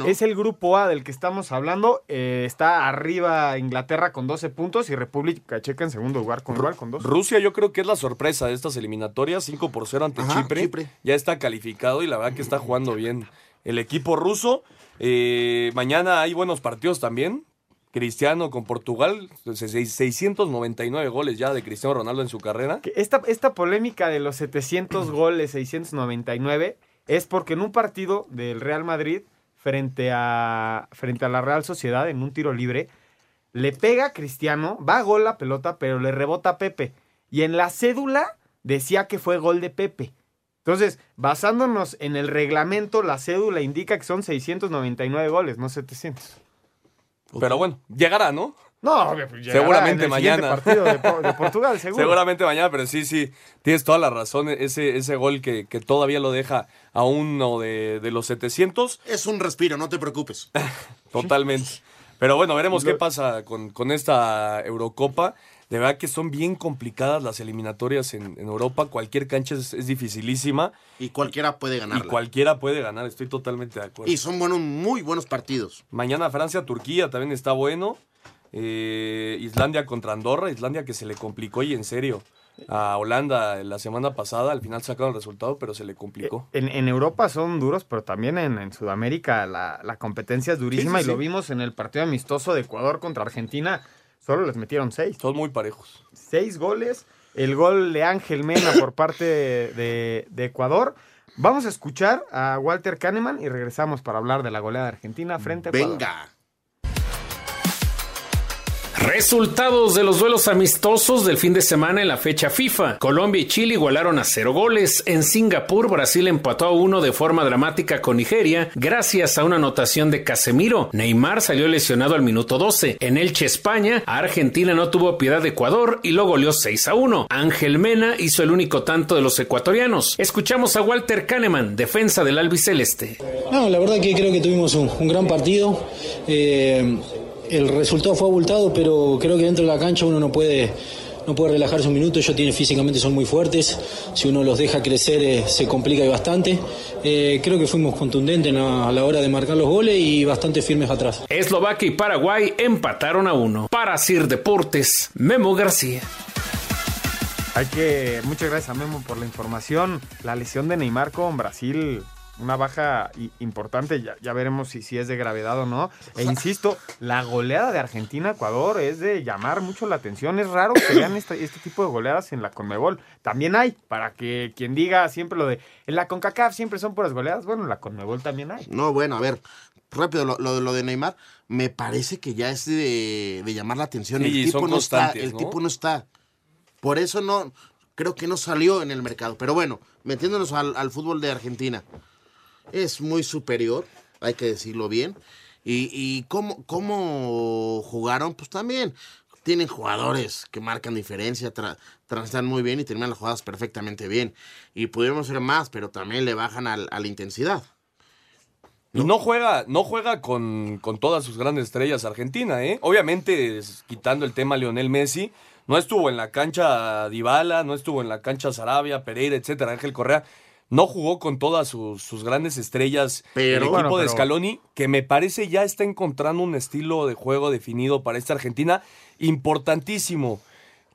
Es el grupo A del que estamos hablando. eh, está arriba Inglaterra con 12 puntos y República Checa en segundo lugar con igual con 2. Rusia yo creo que es la sorpresa de estas eliminatorias, 5 por 0 ante Ajá, Chipre. Chipre. Ya está calificado y la verdad que está jugando bien el equipo ruso. Eh, mañana hay buenos partidos también. Cristiano con Portugal, seis- 699 goles ya de Cristiano Ronaldo en su carrera. Esta, esta polémica de los 700 goles, 699, es porque en un partido del Real Madrid frente a, frente a la Real Sociedad, en un tiro libre, le pega a Cristiano, va a gol la pelota, pero le rebota a Pepe. Y en la cédula decía que fue gol de Pepe. Entonces, basándonos en el reglamento, la cédula indica que son 699 goles, no 700. Pero bueno, llegará, ¿no? No, pues llegará seguramente en el mañana. partido de Po- de Portugal, seguro. Seguramente mañana, pero sí, sí, tienes toda la razón. Ese, ese gol que, que todavía lo deja a uno de, de los 700. Es un respiro, no te preocupes. Totalmente. Pero bueno, veremos Lo- qué pasa con, con esta Eurocopa. De verdad que son bien complicadas las eliminatorias en, en Europa. Cualquier cancha es, es dificilísima. Y cualquiera puede ganarla. Y cualquiera puede ganar, estoy totalmente de acuerdo. Y son buenos, muy buenos partidos. Mañana Francia-Turquía también está bueno. Eh, Islandia contra Andorra. Islandia que se le complicó y en serio. A Holanda la semana pasada, al final sacaron el resultado, pero se le complicó. En, en Europa son duros, pero también en, en Sudamérica la, la competencia es durísima Sí, sí, y lo vimos en el partido amistoso de Ecuador contra Argentina. Solo les metieron seis. Son muy parejos. Seis goles. El gol de Ángel Mena por parte de, de Ecuador. Vamos a escuchar a Walter Kahneman y regresamos para hablar de la goleada de Argentina frente a Ecuador. Venga. Resultados de los duelos amistosos del fin de semana en la fecha FIFA. Colombia y Chile igualaron a cero goles. En Singapur, Brasil empató a uno de forma dramática con Nigeria gracias a una anotación de Casemiro. Neymar salió lesionado al minuto 12. En Elche, España, Argentina no tuvo piedad de Ecuador y lo goleó 6 a 1. Ángel Mena hizo el único tanto de los ecuatorianos. Escuchamos a Walter Kahneman, defensa del albiceleste. No, la verdad que creo que tuvimos un, un gran partido. Eh, el resultado fue abultado, pero creo que dentro de la cancha uno no puede, no puede relajarse un minuto. Ellos tienen, físicamente son muy fuertes. Si uno los deja crecer eh, se complica y bastante. Eh, creo que fuimos contundentes en la- a la hora de marcar los goles y bastante firmes atrás. Eslovaquia y Paraguay empataron a uno. Para Sir Deportes, Memo García. Hay que, muchas gracias a Memo por la información. La lesión de Neymar con Brasil, una baja importante, ya, ya veremos si, si es de gravedad o no. E insisto, la goleada de Argentina-Ecuador es de llamar mucho la atención. Es raro que vean este, este tipo de goleadas en la Conmebol. También hay, para que quien diga siempre lo de, en la CONCACAF siempre son puras goleadas, bueno, en la Conmebol también hay. No, bueno, a ver, rápido, lo, lo, lo de Neymar, me parece que ya es de, de llamar la atención. Sí, el tipo son no está, el ¿no? tipo no está. Por eso no, creo que no salió en el mercado. Pero bueno, metiéndonos al, al fútbol de Argentina, es muy superior, hay que decirlo bien. Y, y cómo, cómo jugaron, pues también tienen jugadores que marcan diferencia, tra- transitan muy bien y terminan las jugadas perfectamente bien. Y pudieron ser más, pero también le bajan a la intensidad. Y no juega, no juega con, con todas sus grandes estrellas Argentina, ¿eh? Obviamente, quitando el tema Lionel Messi, no estuvo en la cancha Dybala, no estuvo en la cancha Sarabia, Pereira, etcétera, Ángel Correa. No jugó con todas sus, sus grandes estrellas Pero- el equipo Bueno, de Scaloni, que me parece ya está encontrando un estilo de juego definido para esta Argentina importantísimo.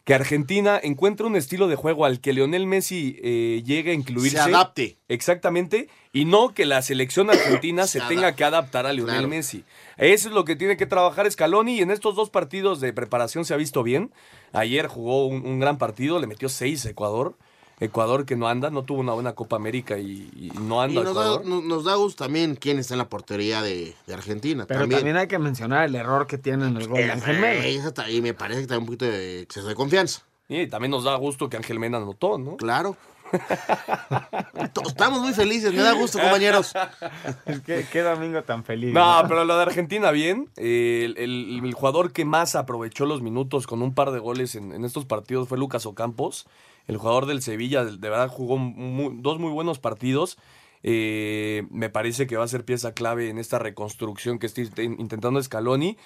que Argentina encuentre un estilo de juego al que Lionel Messi eh, llegue a incluirse. Se adapte. Exactamente. Y no que la selección argentina se, tenga que adaptar a Lionel Claro. Messi. Eso es lo que tiene que trabajar Scaloni y en estos dos partidos de preparación se ha visto bien. Ayer jugó un, un gran partido, le metió seis a Ecuador. Ecuador que no anda, no tuvo una buena Copa América y, y no Y anda nos da, Ecuador. nos- nos da gusto también quién está en la portería de, de Argentina. Pero también. hay que mencionar el error que tiene en el gol de Ángel Mena. Ta- Y me parece que también un poquito de exceso de confianza. Y también nos da gusto que Ángel Mena anotó, ¿no? Claro. Estamos muy felices, me da gusto, compañeros. ¿Qué, qué domingo tan feliz. No, pero lo de Argentina bien. Eh, el, el- el jugador que más aprovechó los minutos con un par de goles en, en estos partidos fue Lucas Ocampos. El jugador del Sevilla, de verdad, jugó dos muy buenos partidos. Eh, me parece que va a ser pieza clave en esta reconstrucción que está int- intentando Scaloni.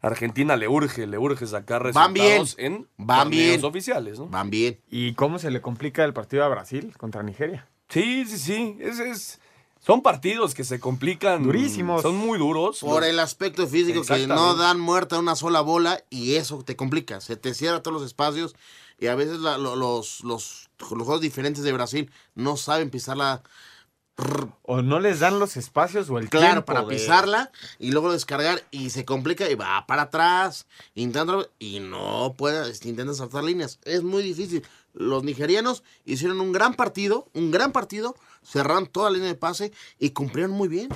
Argentina le urge, le urge sacar Van bien. resultados en Van bien. oficiales, ¿no? Van bien. ¿Y cómo se le complica el partido a Brasil contra Nigeria? Sí, sí, sí. Es, es- son partidos que se complican. Durísimos. Son muy duros. Por el aspecto físico que no dan muerta una sola bola y eso te complica. Se te cierra todos los espacios y a veces la- lo- los, los, los juegos diferentes de Brasil no saben pisarla. O no les dan los espacios o el Claro, tiempo para de- pisarla y luego descargar y se complica y va para atrás, intentando y no puede, este, intenta saltar líneas. Es muy difícil. Los nigerianos hicieron un gran partido, un gran partido, cerraron toda la línea de pase y cumplieron muy bien.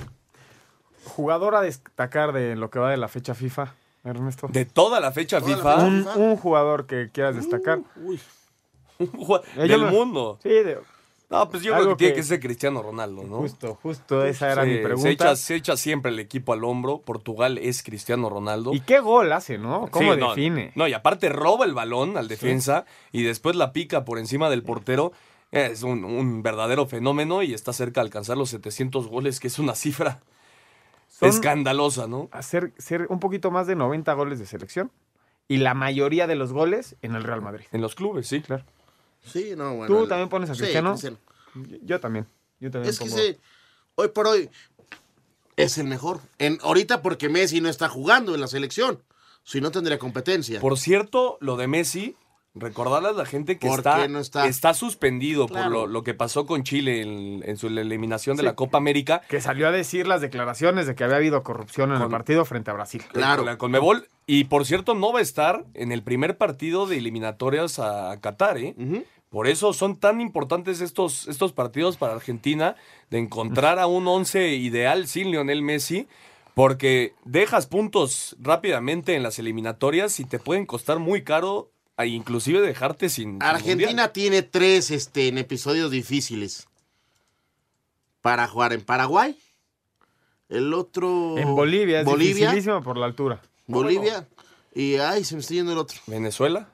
Jugador a destacar de lo que va de la fecha FIFA, Ernesto. De toda la fecha Toda la FIFA. fecha Un, un jugador que quieras destacar. del Yo me- mundo. Sí, de- No, pues yo Algo creo que tiene que- ser Cristiano Ronaldo, ¿no? Justo, justo esa era Sí, mi pregunta. Se echa, se echa siempre el equipo al hombro. Portugal es Cristiano Ronaldo. ¿Y qué gol hace, no? ¿Cómo Sí, define? No, y aparte roba el balón al defensa y después la pica por encima del portero. Es un, un verdadero fenómeno y está cerca de alcanzar los 700 goles, que es una cifra Son- escandalosa, ¿no? Hacer ser un poquito más de 90 goles de selección. Y la mayoría de los goles en el Real Madrid. En los clubes, sí. Claro. Sí, no, bueno. ¿Tú el- también pones a Sí, Cristiano? Yo también. Yo también Es que se- hoy por hoy es el mejor. En, ahorita porque Messi no está jugando en la selección. Si no tendría competencia. Por cierto, lo de Messi, recordarle a la gente que ¿Por está, no está? suspendido Claro. por lo, lo que pasó con Chile en, en su eliminación de Sí. la Copa América. Que salió a decir las declaraciones de que había habido corrupción en el partido frente a Brasil. Con la Conmebol. Y por cierto, no va a estar en el primer partido de eliminatorias a, a Qatar, ¿eh? Por eso son tan importantes estos, estos partidos para Argentina, de encontrar a un once ideal sin Lionel Messi, porque dejas puntos rápidamente en las eliminatorias y te pueden costar muy caro, e inclusive dejarte sin. sin Argentina tiene tres este, en episodios difíciles para jugar en Paraguay. El otro. En Bolivia, es Bolivia. dificilísimo por la altura. Bolivia. Y ay, se me está yendo el otro. Venezuela.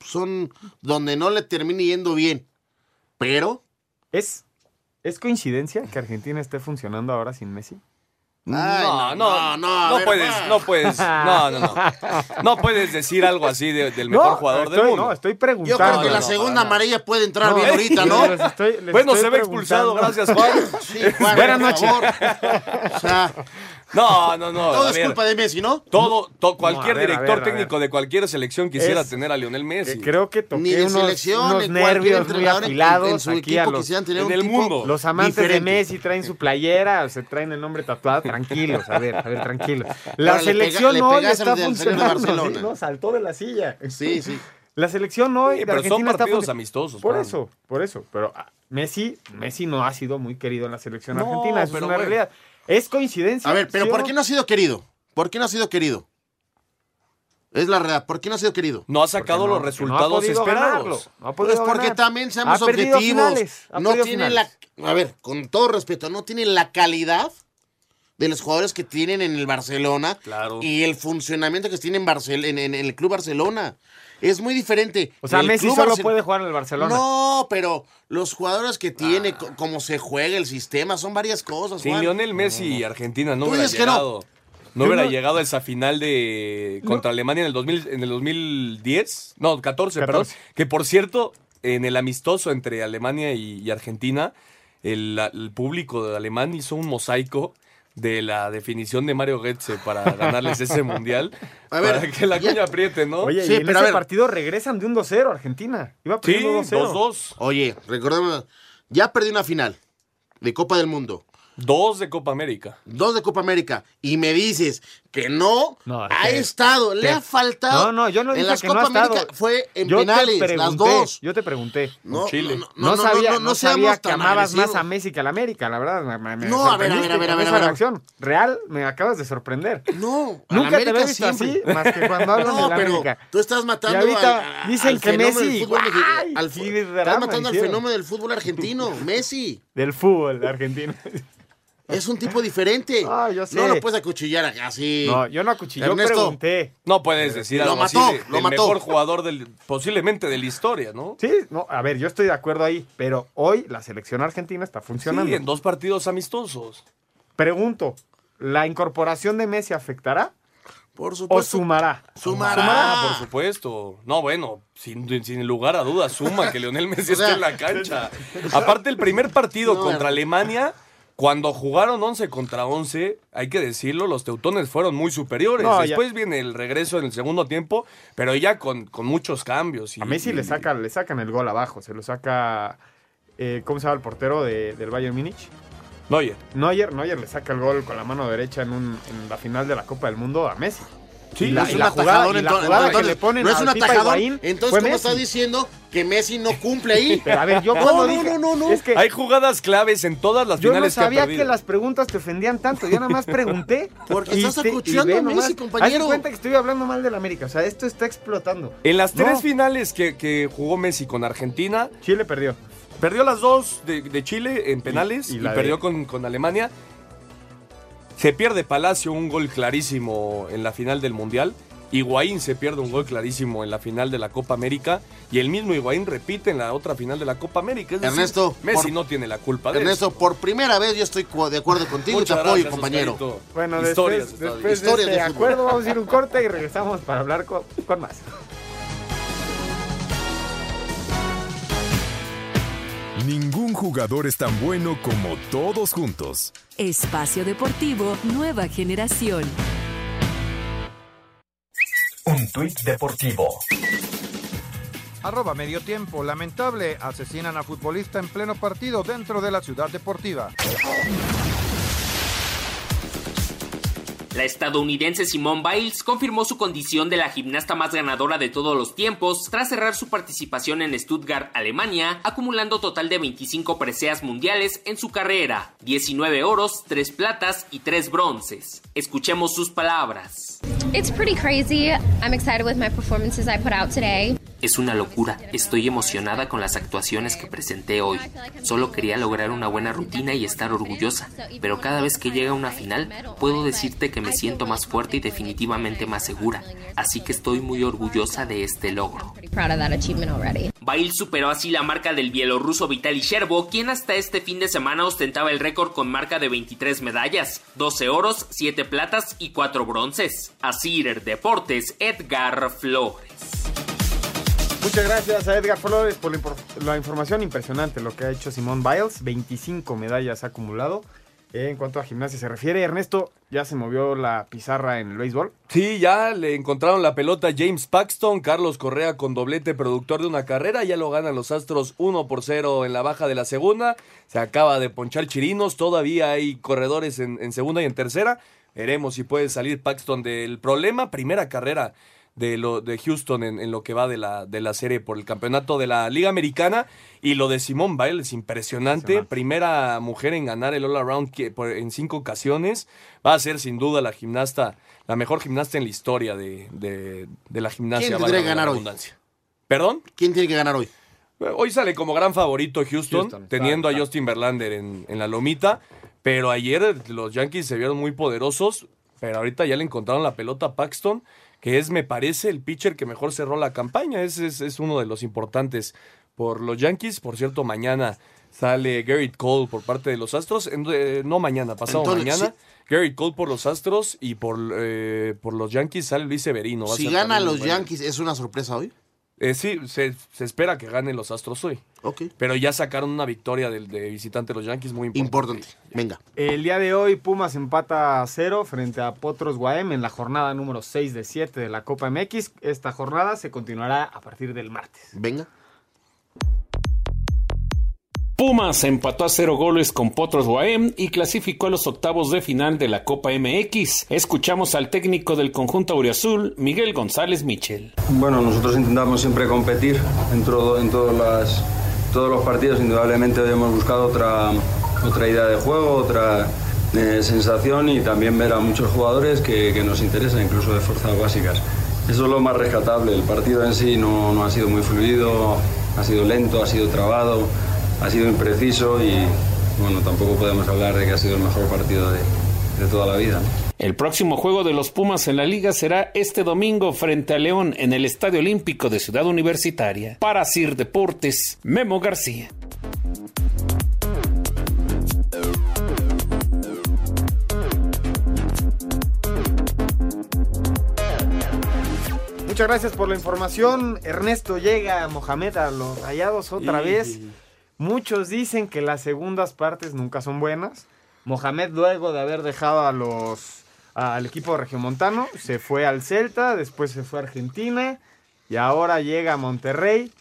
Son donde no le termine yendo bien. Pero. ¿Es, ¿Es coincidencia que Argentina esté funcionando ahora sin Messi? Ay, no, no, no, no ver, puedes, va. no puedes, no, no, no. No puedes decir algo así de- del mejor No, jugador del estoy- mundo. no, estoy Yo preguntando. creo que no, la no, segunda amarilla puede entrar No, bien ahorita, yo ¿no? les estoy- les bueno, estoy se ve expulsado, gracias Juan. Sí, Juan, Buenas por noches. favor. O sea, No, no, no. todo es ver, culpa de Messi, ¿no? Todo, to- cualquier No, a director ver, a ver. técnico de cualquier selección quisiera Es- tener a Lionel Messi. Que creo que toqué Ni de unos, selección, unos nervios muy entrenador en- afilados en su aquí equipo a los, quisieran tener en un el mundo. los amantes diferente. de Messi traen su playera, se traen el nombre tatuado, tranquilos, a ver, a ver, tranquilos. La Ahora, le selección pega- le hoy está funcionando, Barcelona. ¿sí? no, saltó de la silla. Sí, sí. La selección hoy Sí, de pero son Argentina está partidos amistosos. Por eso, por eso. Pero ah, Messi, Messi no ha sido muy querido en la selección No, argentina. Eso es pero una bueno. realidad. Es coincidencia. A ver, pero ¿sí o ¿por qué no ha sido querido? ¿Por qué no ha sido querido? Es la realidad. ¿Por qué no ha sido querido? No ha sacado no, los no resultados podido esperados. No ha Pues porque ganar. también seamos Ha objetivos. no tienen la. A ver, con todo respeto, no tienen la calidad de los jugadores que tienen en el Barcelona Claro. y el funcionamiento que tienen en, Barcel- en, en- en el Club Barcelona. Es muy diferente. O sea, El Messi solo puede jugar en el Barcelona. No, pero los jugadores que tiene, co- cómo se juega el sistema, son varias cosas. Sin Juan. Lionel Messi y Argentina no hubiera no. llegado. No, hubiera no- llegado a esa final de contra Alemania en el 2000, en el 2010, no, 14, perdón, 14. que por cierto, en el amistoso entre Alemania y, y Argentina, el, el público de alemán hizo un mosaico de la definición de Mario Götze para ganarles ese mundial. A ver, para que la ya- coña apriete, ¿no? Oye, Sí, y en pero a ese ver. partido regresan de un 2-0 Argentina. Iba sí, perdiendo 2-0. 2-2. Oye, recordemos, ya perdí una final de Copa del Mundo. Dos de Copa América. Dos de Copa América. Y me dices que no, No, es ha que- estado, le ha faltado. No, no, yo no En dije las que Copa no ha estado. América fue en Yo penales, las dos. Yo te pregunté. No, Chile. no, No, no, sabía, no, no, no sabía que amabas más a Messi que a la América, la verdad. Me, me No, a ver, a ver, a ver, a ver, esa a ver. reacción. Real, me acabas de sorprender. No, Nunca te visto siempre. así, más que cuando hablan No, de la pero América. tú estás Y matando ahorita al, dicen al que Messi, estás matando al fenómeno del fútbol argentino, Messi. Del fútbol argentino. Es un tipo diferente. Ah, yo sé. No lo puedes acuchillar así. No, yo no acuchillé, yo Ernesto, pregunté. No puedes decir Lo algo mató, así de- lo del mató. mejor jugador del, posiblemente de la historia, ¿no? Sí, no, a ver, yo estoy de acuerdo ahí, pero hoy la selección argentina está funcionando. Sí, en dos partidos amistosos. Pregunto, ¿la incorporación de Messi afectará Por o supuesto. sumará? Sumará. Ah, por supuesto. No, bueno, sin, sin lugar a dudas, suma que Lionel Messi O sea, esté en la cancha. Aparte, el primer partido No, contra. Alemania, cuando jugaron 11 contra 11, hay que decirlo, los teutones fueron muy superiores. No, ya- Después viene el regreso en el segundo tiempo, pero ya con, con muchos cambios. y- A Messi le, saca, le sacan el gol abajo, se lo saca, eh, ¿cómo se llama el portero de- del Bayern Múnich? Neuer. Neuer, Neuer le saca el gol con la mano derecha en, un- en la final de la Copa del Mundo a Messi. Sí, y la, es y un la jugada, atajador, y la entonces, jugada entonces, que le ponen no es un. Higuaín Entonces, ¿cómo estás diciendo que Messi no cumple ahí? Pero a ver, yo No, cuando no, dije, no, no, no. es que Hay jugadas claves en todas las yo no finales que ha sabía que las preguntas te ofendían tanto, yo nada más pregunté. Porque estás acuchillando a Messi, nomás, compañero. Haz cuenta que estoy hablando mal del América, o sea, esto está explotando. En las tres No. finales que, que jugó Messi con Argentina, Chile perdió. Perdió las dos de, de Chile en penales Y- y, y la de- perdió con, con Alemania. Se pierde Palacio un gol clarísimo en la final del Mundial. Higuaín se pierde un gol clarísimo en la final de la Copa América. Y el mismo Higuaín repite en la otra final de la Copa América. Es decir, Ernesto, Messi por- no tiene la culpa de Ernesto, eso. por primera vez yo estoy de acuerdo contigo y te Muchas apoyo, gracias, compañero. Oscarito. Bueno, Historias, después, después de de este fútbol. acuerdo vamos a ir un corte y regresamos para hablar con, con más. Ningún jugador es tan bueno como todos juntos. Espacio Deportivo Nueva Generación. Un tuit deportivo. Arroba medio tiempo. Lamentable. Asesinan a futbolista en pleno partido dentro de la ciudad deportiva. La estadounidense Simone Biles confirmó su condición de la gimnasta más ganadora de todos los tiempos tras cerrar su participación en Stuttgart, Alemania, acumulando total de 25 preseas mundiales en su carrera, 19 oros, 3 platas y 3 bronces. Escuchemos sus palabras. It's pretty crazy. I'm excited with my performances I put out today. Es una locura, estoy emocionada con las actuaciones que presenté hoy. Solo quería lograr una buena rutina y estar orgullosa, pero cada vez que llega una final, puedo decirte que me siento más fuerte y definitivamente más segura, así que estoy muy orgullosa de este logro. Bail superó así la marca del bielorruso Vitaly Sherbo, quien hasta este fin de semana ostentaba el récord con marca de 23 medallas, 12 oros, 7 platas y 4 bronces. Asir Deportes, Edgar Flores. Muchas gracias a Edgar Flores por la, información impresionante, lo que ha hecho Simón Biles. 25 medallas ha acumulado. Eh, en cuanto a gimnasia se refiere, Ernesto, ya se movió la pizarra en el béisbol. Sí, ya le encontraron la pelota James Paxton, Carlos Correa con doblete productor de una carrera, ya lo ganan los Astros 1 por 0 en la baja de la segunda, se acaba de ponchar Chirinos, todavía hay corredores en segunda y en tercera, veremos si puede salir Paxton del problema, primera carrera de, lo, de Houston en, en lo que va de la, de la serie por el campeonato de la Liga Americana. Y lo de Simone Biles, impresionante. Primera mujer en ganar el All Around que, por- en cinco ocasiones. Va a ser sin duda la gimnasta, la mejor gimnasta en la historia de, de- de la gimnasia. ¿Quién tendría que ganar hoy? ¿Perdón? ¿Quién tiene que ganar hoy? Hoy sale como gran favorito Houston, Houston, teniendo está, a Justin Verlander en, en la lomita. Pero ayer los Yankees se vieron muy poderosos. Pero ahorita ya le encontraron la pelota a Paxton, que es, me parece, el pitcher que mejor cerró la campaña. Es, es, es uno de los importantes por los Yankees. Por cierto, mañana sale Garrett Cole por parte de los Astros. En- eh, no mañana, pasado Entonces, mañana. Garrett Cole por los Astros y por, eh, por los Yankees sale Luis Severino. Va a Si ser gana los Yankees, ¿es una sorpresa hoy? Eh, sí, se, se espera que ganen los Astros hoy. Ok. Pero ya sacaron una victoria del de visitante de los Yankees muy importante. Importante. Venga. El día de hoy Pumas empata a cero frente a Potros Guaem en la jornada número 6 de 7 de la Copa MX. Esta jornada se continuará a partir del martes. Venga. Pumas empató a cero goles con Potros Guaem y clasificó a los octavos de final de la Copa MX. Escuchamos al técnico del conjunto Auriazul, Miguel González Michel. Bueno, nosotros intentamos siempre competir en, todo, en todos, los partidos. Indudablemente hemos buscado otra, idea de juego, otra eh, sensación y también ver a muchos jugadores que, nos interesan, incluso de fuerzas básicas. Eso es lo más rescatable. El partido en sí no ha sido muy fluido, ha sido lento, ha sido trabado, ha sido impreciso y bueno, tampoco podemos hablar de que ha sido el mejor partido de, de toda la vida. ¿no? El próximo juego de los Pumas en la liga será este domingo frente a León en el Estadio Olímpico de Ciudad Universitaria. Para Sir Deportes, Memo García. Muchas gracias por la información. Ernesto llega a Mohamed a los rayados otra Y- vez. Muchos dicen que las segundas partes nunca son buenas. Mohamed, luego de haber dejado a los al equipo regiomontano, se fue al Celta, después se fue a Argentina y ahora llega a Monterrey.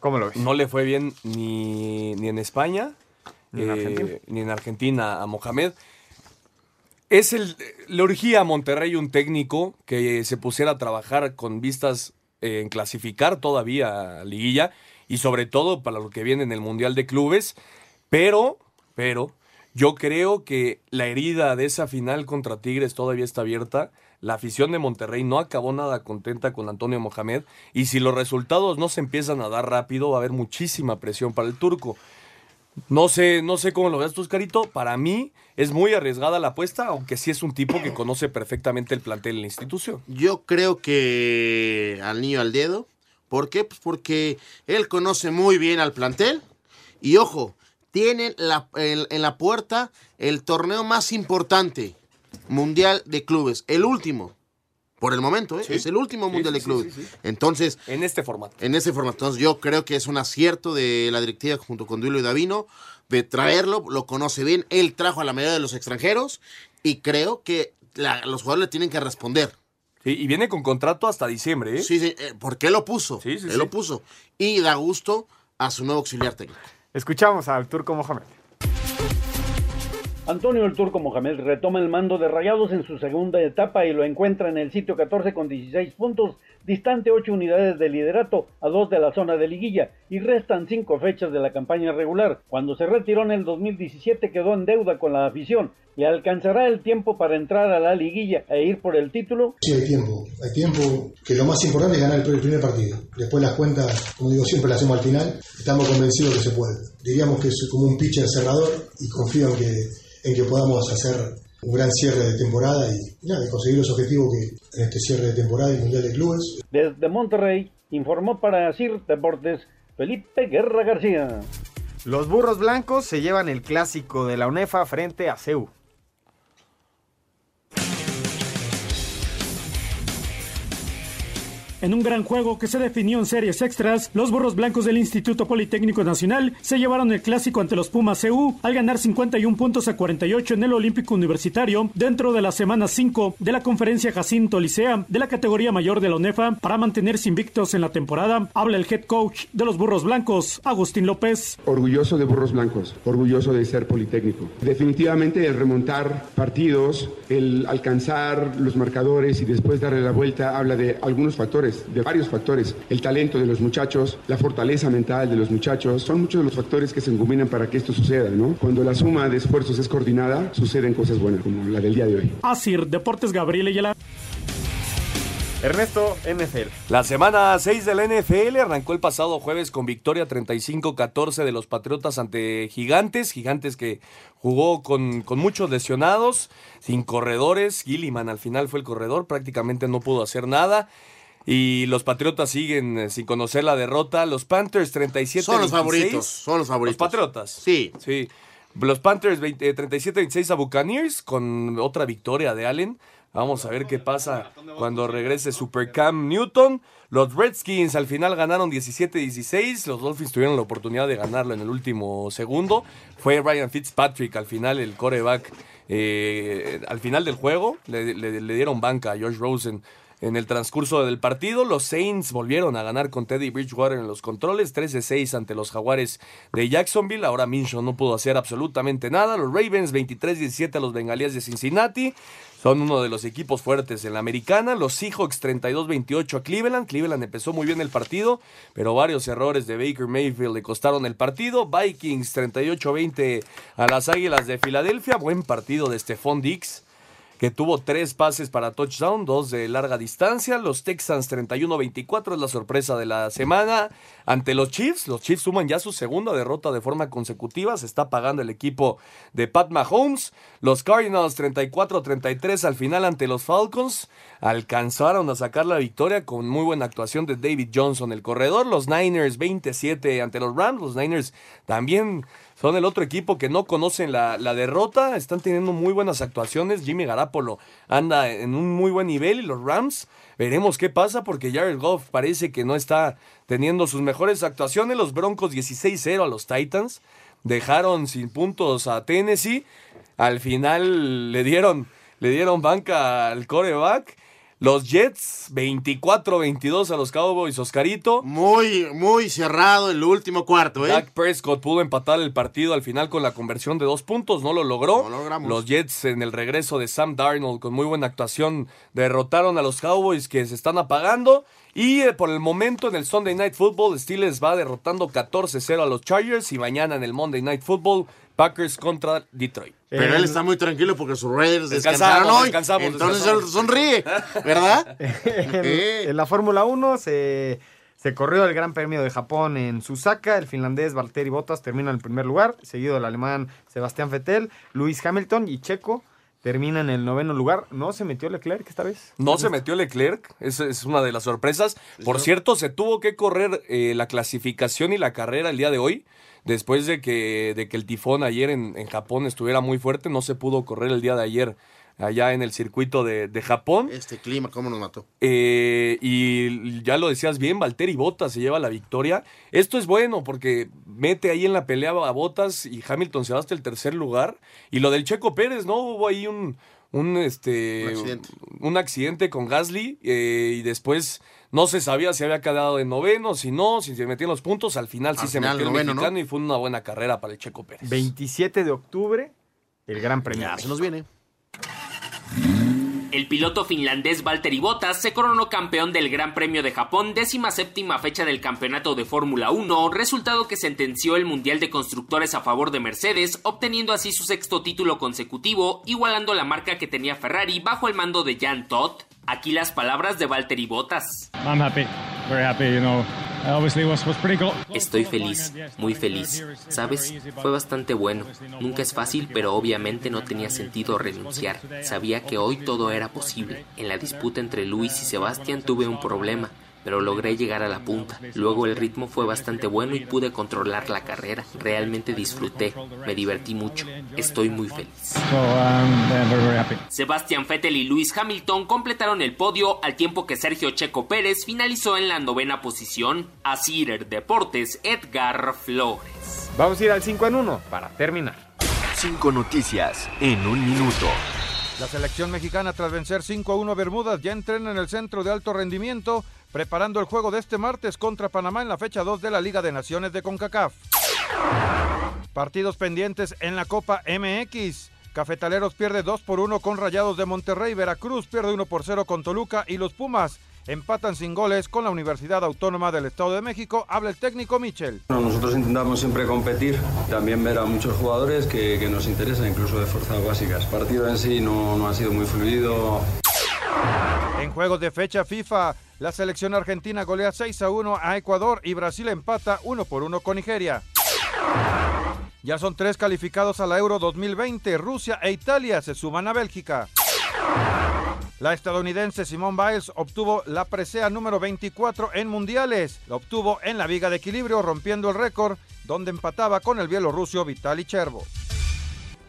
¿Cómo lo ves? No le fue bien ni, ni en España, Ni en eh, Argentina. ni en Argentina a Mohamed. Es el, le urgía a Monterrey un técnico que se pusiera a trabajar con vistas eh, en clasificar todavía a Liguilla y sobre todo para lo que viene en el Mundial de Clubes. Pero, pero, yo creo que la herida de esa final contra Tigres todavía está abierta. La afición de Monterrey no acabó nada contenta con Antonio Mohamed. Y si los resultados no se empiezan a dar rápido, va a haber muchísima presión para el turco. No sé, no sé cómo lo ves tú, Oscarito. Para mí es muy arriesgada la apuesta, aunque sí es un tipo que conoce perfectamente el plantel de la institución. Yo creo que al niño al dedo. ¿Por qué? Pues porque él conoce muy bien al plantel. Y ojo, tienen la- el- en la puerta el torneo más importante mundial de clubes. El último. Por el momento, ¿eh? Sí. Es el último Sí, mundial sí, de clubes. Entonces. En este formato. En este formato. Entonces, yo creo que es un acierto de la directiva junto con Duilo y Davino de traerlo. Lo conoce bien. Él trajo a la mayoría de los extranjeros. Y creo que la- los jugadores le tienen que responder. Sí, y viene con contrato hasta diciembre, ¿eh? Sí, sí, eh, porque él lo puso. Sí, sí, él sí. lo puso. Y da gusto a su nuevo auxiliar técnico. Escuchamos al turco Mohamed. Antonio el Turco Mohamed retoma el mando de Rayados en su segunda etapa y lo encuentra en el sitio 14 con 16 puntos, distante 8 unidades de liderato a 2 de la zona de liguilla y restan 5 fechas de la campaña regular. Cuando se retiró en el 2017 quedó en deuda con la afición. ¿Le alcanzará el tiempo para entrar a la liguilla e ir por el título? Sí, hay tiempo. Hay tiempo que lo más importante es ganar el primer partido. Después las cuentas, como digo, siempre las hacemos al final. Estamos convencidos que se puede. Diríamos que es como un pitcher cerrador y confío en que, en que podamos hacer un gran cierre de temporada y, y nada, y conseguir los objetivos que en este cierre de temporada y Mundial de Clubes. Desde Monterrey informó para CIR Deportes Felipe Guerra García. Los burros blancos se llevan el clásico de la UNEFA frente a CEU. En un gran juego que se definió en series extras, los burros blancos del Instituto Politécnico Nacional se llevaron el clásico ante los Pumas CU al ganar 51 puntos a 48 en el Olímpico Universitario dentro de la semana 5 de la conferencia Jacinto Licea de la categoría mayor de la UNEFA para mantenerse invictos en la temporada. Habla el head coach de los burros blancos, Agustín López. Orgulloso de Burros Blancos, orgulloso de ser Politécnico. Definitivamente el remontar partidos, el alcanzar los marcadores y después darle la vuelta habla de algunos factores, de varios factores. El talento de los muchachos, la fortaleza mental de los muchachos, son muchos de los factores que se encominan para que esto suceda, ¿no? Cuando la suma de esfuerzos es coordinada, suceden cosas buenas como la del día de hoy. Asir Deportes Gabriel Ayala. Ernesto NFL. La semana 6 de la NFL arrancó el pasado jueves con victoria 35-14 de los Patriotas ante Gigantes. Gigantes que jugó con, con muchos lesionados, sin corredores. Gilliman al final fue el corredor, prácticamente no pudo hacer nada. Y los Patriotas siguen eh, sin conocer la derrota. Los Panthers 37 Son los favoritos, son los favoritos. Los Patriotas. Sí. Sí. Los Panthers 20 eh, 37-26 a Buccaneers con otra victoria de Allen. Vamos a ver qué pasa cuando regrese Super Cam Newton. Los Redskins al final ganaron 17-16. Los Dolphins tuvieron la oportunidad de ganarlo en el último segundo. Fue Ryan Fitzpatrick al final, el coreback. eh, al final del juego le, le- le dieron banca a Josh Rosen. En el transcurso del partido, los Saints volvieron a ganar con Teddy Bridgewater en los controles, 3 de 6 ante los Jaguares de Jacksonville. Ahora Minshew no pudo hacer absolutamente nada. Los Ravens 23-17 a los Bengalíes de Cincinnati. Son uno de los equipos fuertes en la americana. Los Seahawks 32-28 a Cleveland. Cleveland empezó muy bien el partido, pero varios errores de Baker Mayfield le costaron el partido. Vikings 38-20 a las Águilas de Filadelfia. Buen partido de Stephon Diggs que tuvo tres pases para touchdown, dos de larga distancia. Los Texans 31-24 es la sorpresa de la semana ante los Chiefs. Los Chiefs suman ya su segunda derrota de forma consecutiva. Se está pagando el equipo de Pat Mahomes. Los Cardinals 34-33 al final ante los Falcons. Alcanzaron a sacar la victoria con muy buena actuación de David Johnson, el corredor. Los Niners 27 ante los Rams. Los Niners también son el otro equipo que no conocen la, la derrota. Están teniendo muy buenas actuaciones. Jimmy Garapolo anda en un muy buen nivel y los Rams veremos qué pasa porque Jared Goff parece que no está teniendo sus mejores actuaciones. Los Broncos 16-0 a los Titans. Dejaron sin puntos a Tennessee. Al final le dieron, le dieron banca al coreback. Los Jets 24-22 a los Cowboys, Oscarito. Muy, muy cerrado el último cuarto, ¿eh? Dak Prescott pudo empatar el partido al final con la conversión de dos puntos, no lo logró. los Jets en el regreso de Sam Darnold con muy buena actuación derrotaron a los Cowboys que se están apagando. Y eh, por el momento en el Sunday Night Football, Steelers va derrotando 14-0 a los Chargers y mañana en el Monday Night Football, Packers contra Detroit. Pero él está muy tranquilo porque sus Raiders descansaron hoy. descansamos, entonces descansamos. él sonríe, ¿verdad? en, en la Fórmula 1 se, se corrió el Gran Premio de Japón en Susaka. El finlandés Valtteri Bottas termina en el primer lugar, seguido del alemán Sebastián Vettel, Luis Hamilton y Checo termina en el noveno lugar. ¿No se metió Leclerc esta vez? No se metió Leclerc, esa es una de las sorpresas. Por cierto, se tuvo que correr eh, la clasificación y la carrera el día de hoy. Después de que, de que el tifón ayer en, en Japón estuviera muy fuerte, no se pudo correr el día de ayer allá en el circuito de, de Japón. Este clima, ¿cómo nos mató? Eh, y ya lo decías bien, Valtteri Bottas se lleva la victoria. Esto es bueno porque mete ahí en la pelea a Bottas y Hamilton se va hasta el tercer lugar. Y lo del Checo Pérez, ¿no? Hubo ahí un, un, este, Un accidente. un accidente con Gasly eh, y después no se sabía si había quedado en noveno, si no, si se metían los puntos. Al final sí Al se final, metió el noveno, ¿no? mexicano y fue una buena carrera para el Checo Pérez. 27 de octubre, el Gran Premio. Ya se nos viene. El piloto finlandés Valtteri Bottas se coronó campeón del Gran Premio de Japón, décima séptima fecha del campeonato de Fórmula 1, resultado que sentenció el Mundial de Constructores a favor de Mercedes, obteniendo así su sexto título consecutivo, igualando la marca que tenía Ferrari bajo el mando de Jan Todt. Aquí las palabras de Valtteri Bottas. I'm happy, very happy. You know, obviously was was pretty cool. Estoy feliz, muy feliz. ¿Sabes? Fue bastante bueno. Nunca es fácil, pero obviamente no tenía sentido renunciar. Sabía que hoy todo era posible. En la disputa entre Luis y Sebastián tuve un problema, pero logré llegar a la punta. Luego el ritmo fue bastante bueno y pude controlar la carrera. Realmente disfruté, me divertí mucho. Estoy muy feliz. So um. Sebastián Vettel y Luis Hamilton completaron el podio al tiempo que Sergio Checo Pérez finalizó en la novena posición. A Cider Deportes, Edgar Flores. Vamos a ir al 5 en 1 para terminar. Cinco noticias en un minuto. La selección mexicana tras vencer 5 a 1 Bermudas ya entrena en el centro de alto rendimiento preparando el juego de este martes contra Panamá en la fecha 2 de la Liga de Naciones de CONCACAF. Partidos pendientes en la Copa MX. Cafetaleros pierde 2 por 1 con Rayados de Monterrey, Veracruz pierde 1 por 0 con Toluca y los Pumas empatan sin goles con la Universidad Autónoma del Estado de México. Habla el técnico Michel. Nosotros intentamos siempre competir, también ver a muchos jugadores que, nos interesan, incluso de fuerzas básicas. Partido en sí no ha sido muy fluido. En juegos de fecha FIFA, la selección argentina golea 6 a 1 a Ecuador y Brasil empata 1 por 1 con Nigeria. Ya son tres calificados a la Euro 2020. Rusia e Italia se suman a Bélgica. La estadounidense Simone Biles obtuvo la presea número 24 en mundiales. La obtuvo en la viga de equilibrio, rompiendo el récord, donde empataba con el bielorruso Vitaly Chervo.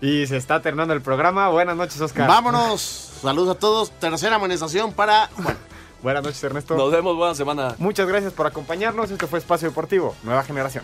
Y se está terminando el programa. Buenas noches, Oscar. Vámonos. Saludos a todos. Tercera amonestación para. Buenas noches, Ernesto. Nos vemos, buena semana. Muchas gracias por acompañarnos. Este fue Espacio Deportivo, Nueva Generación.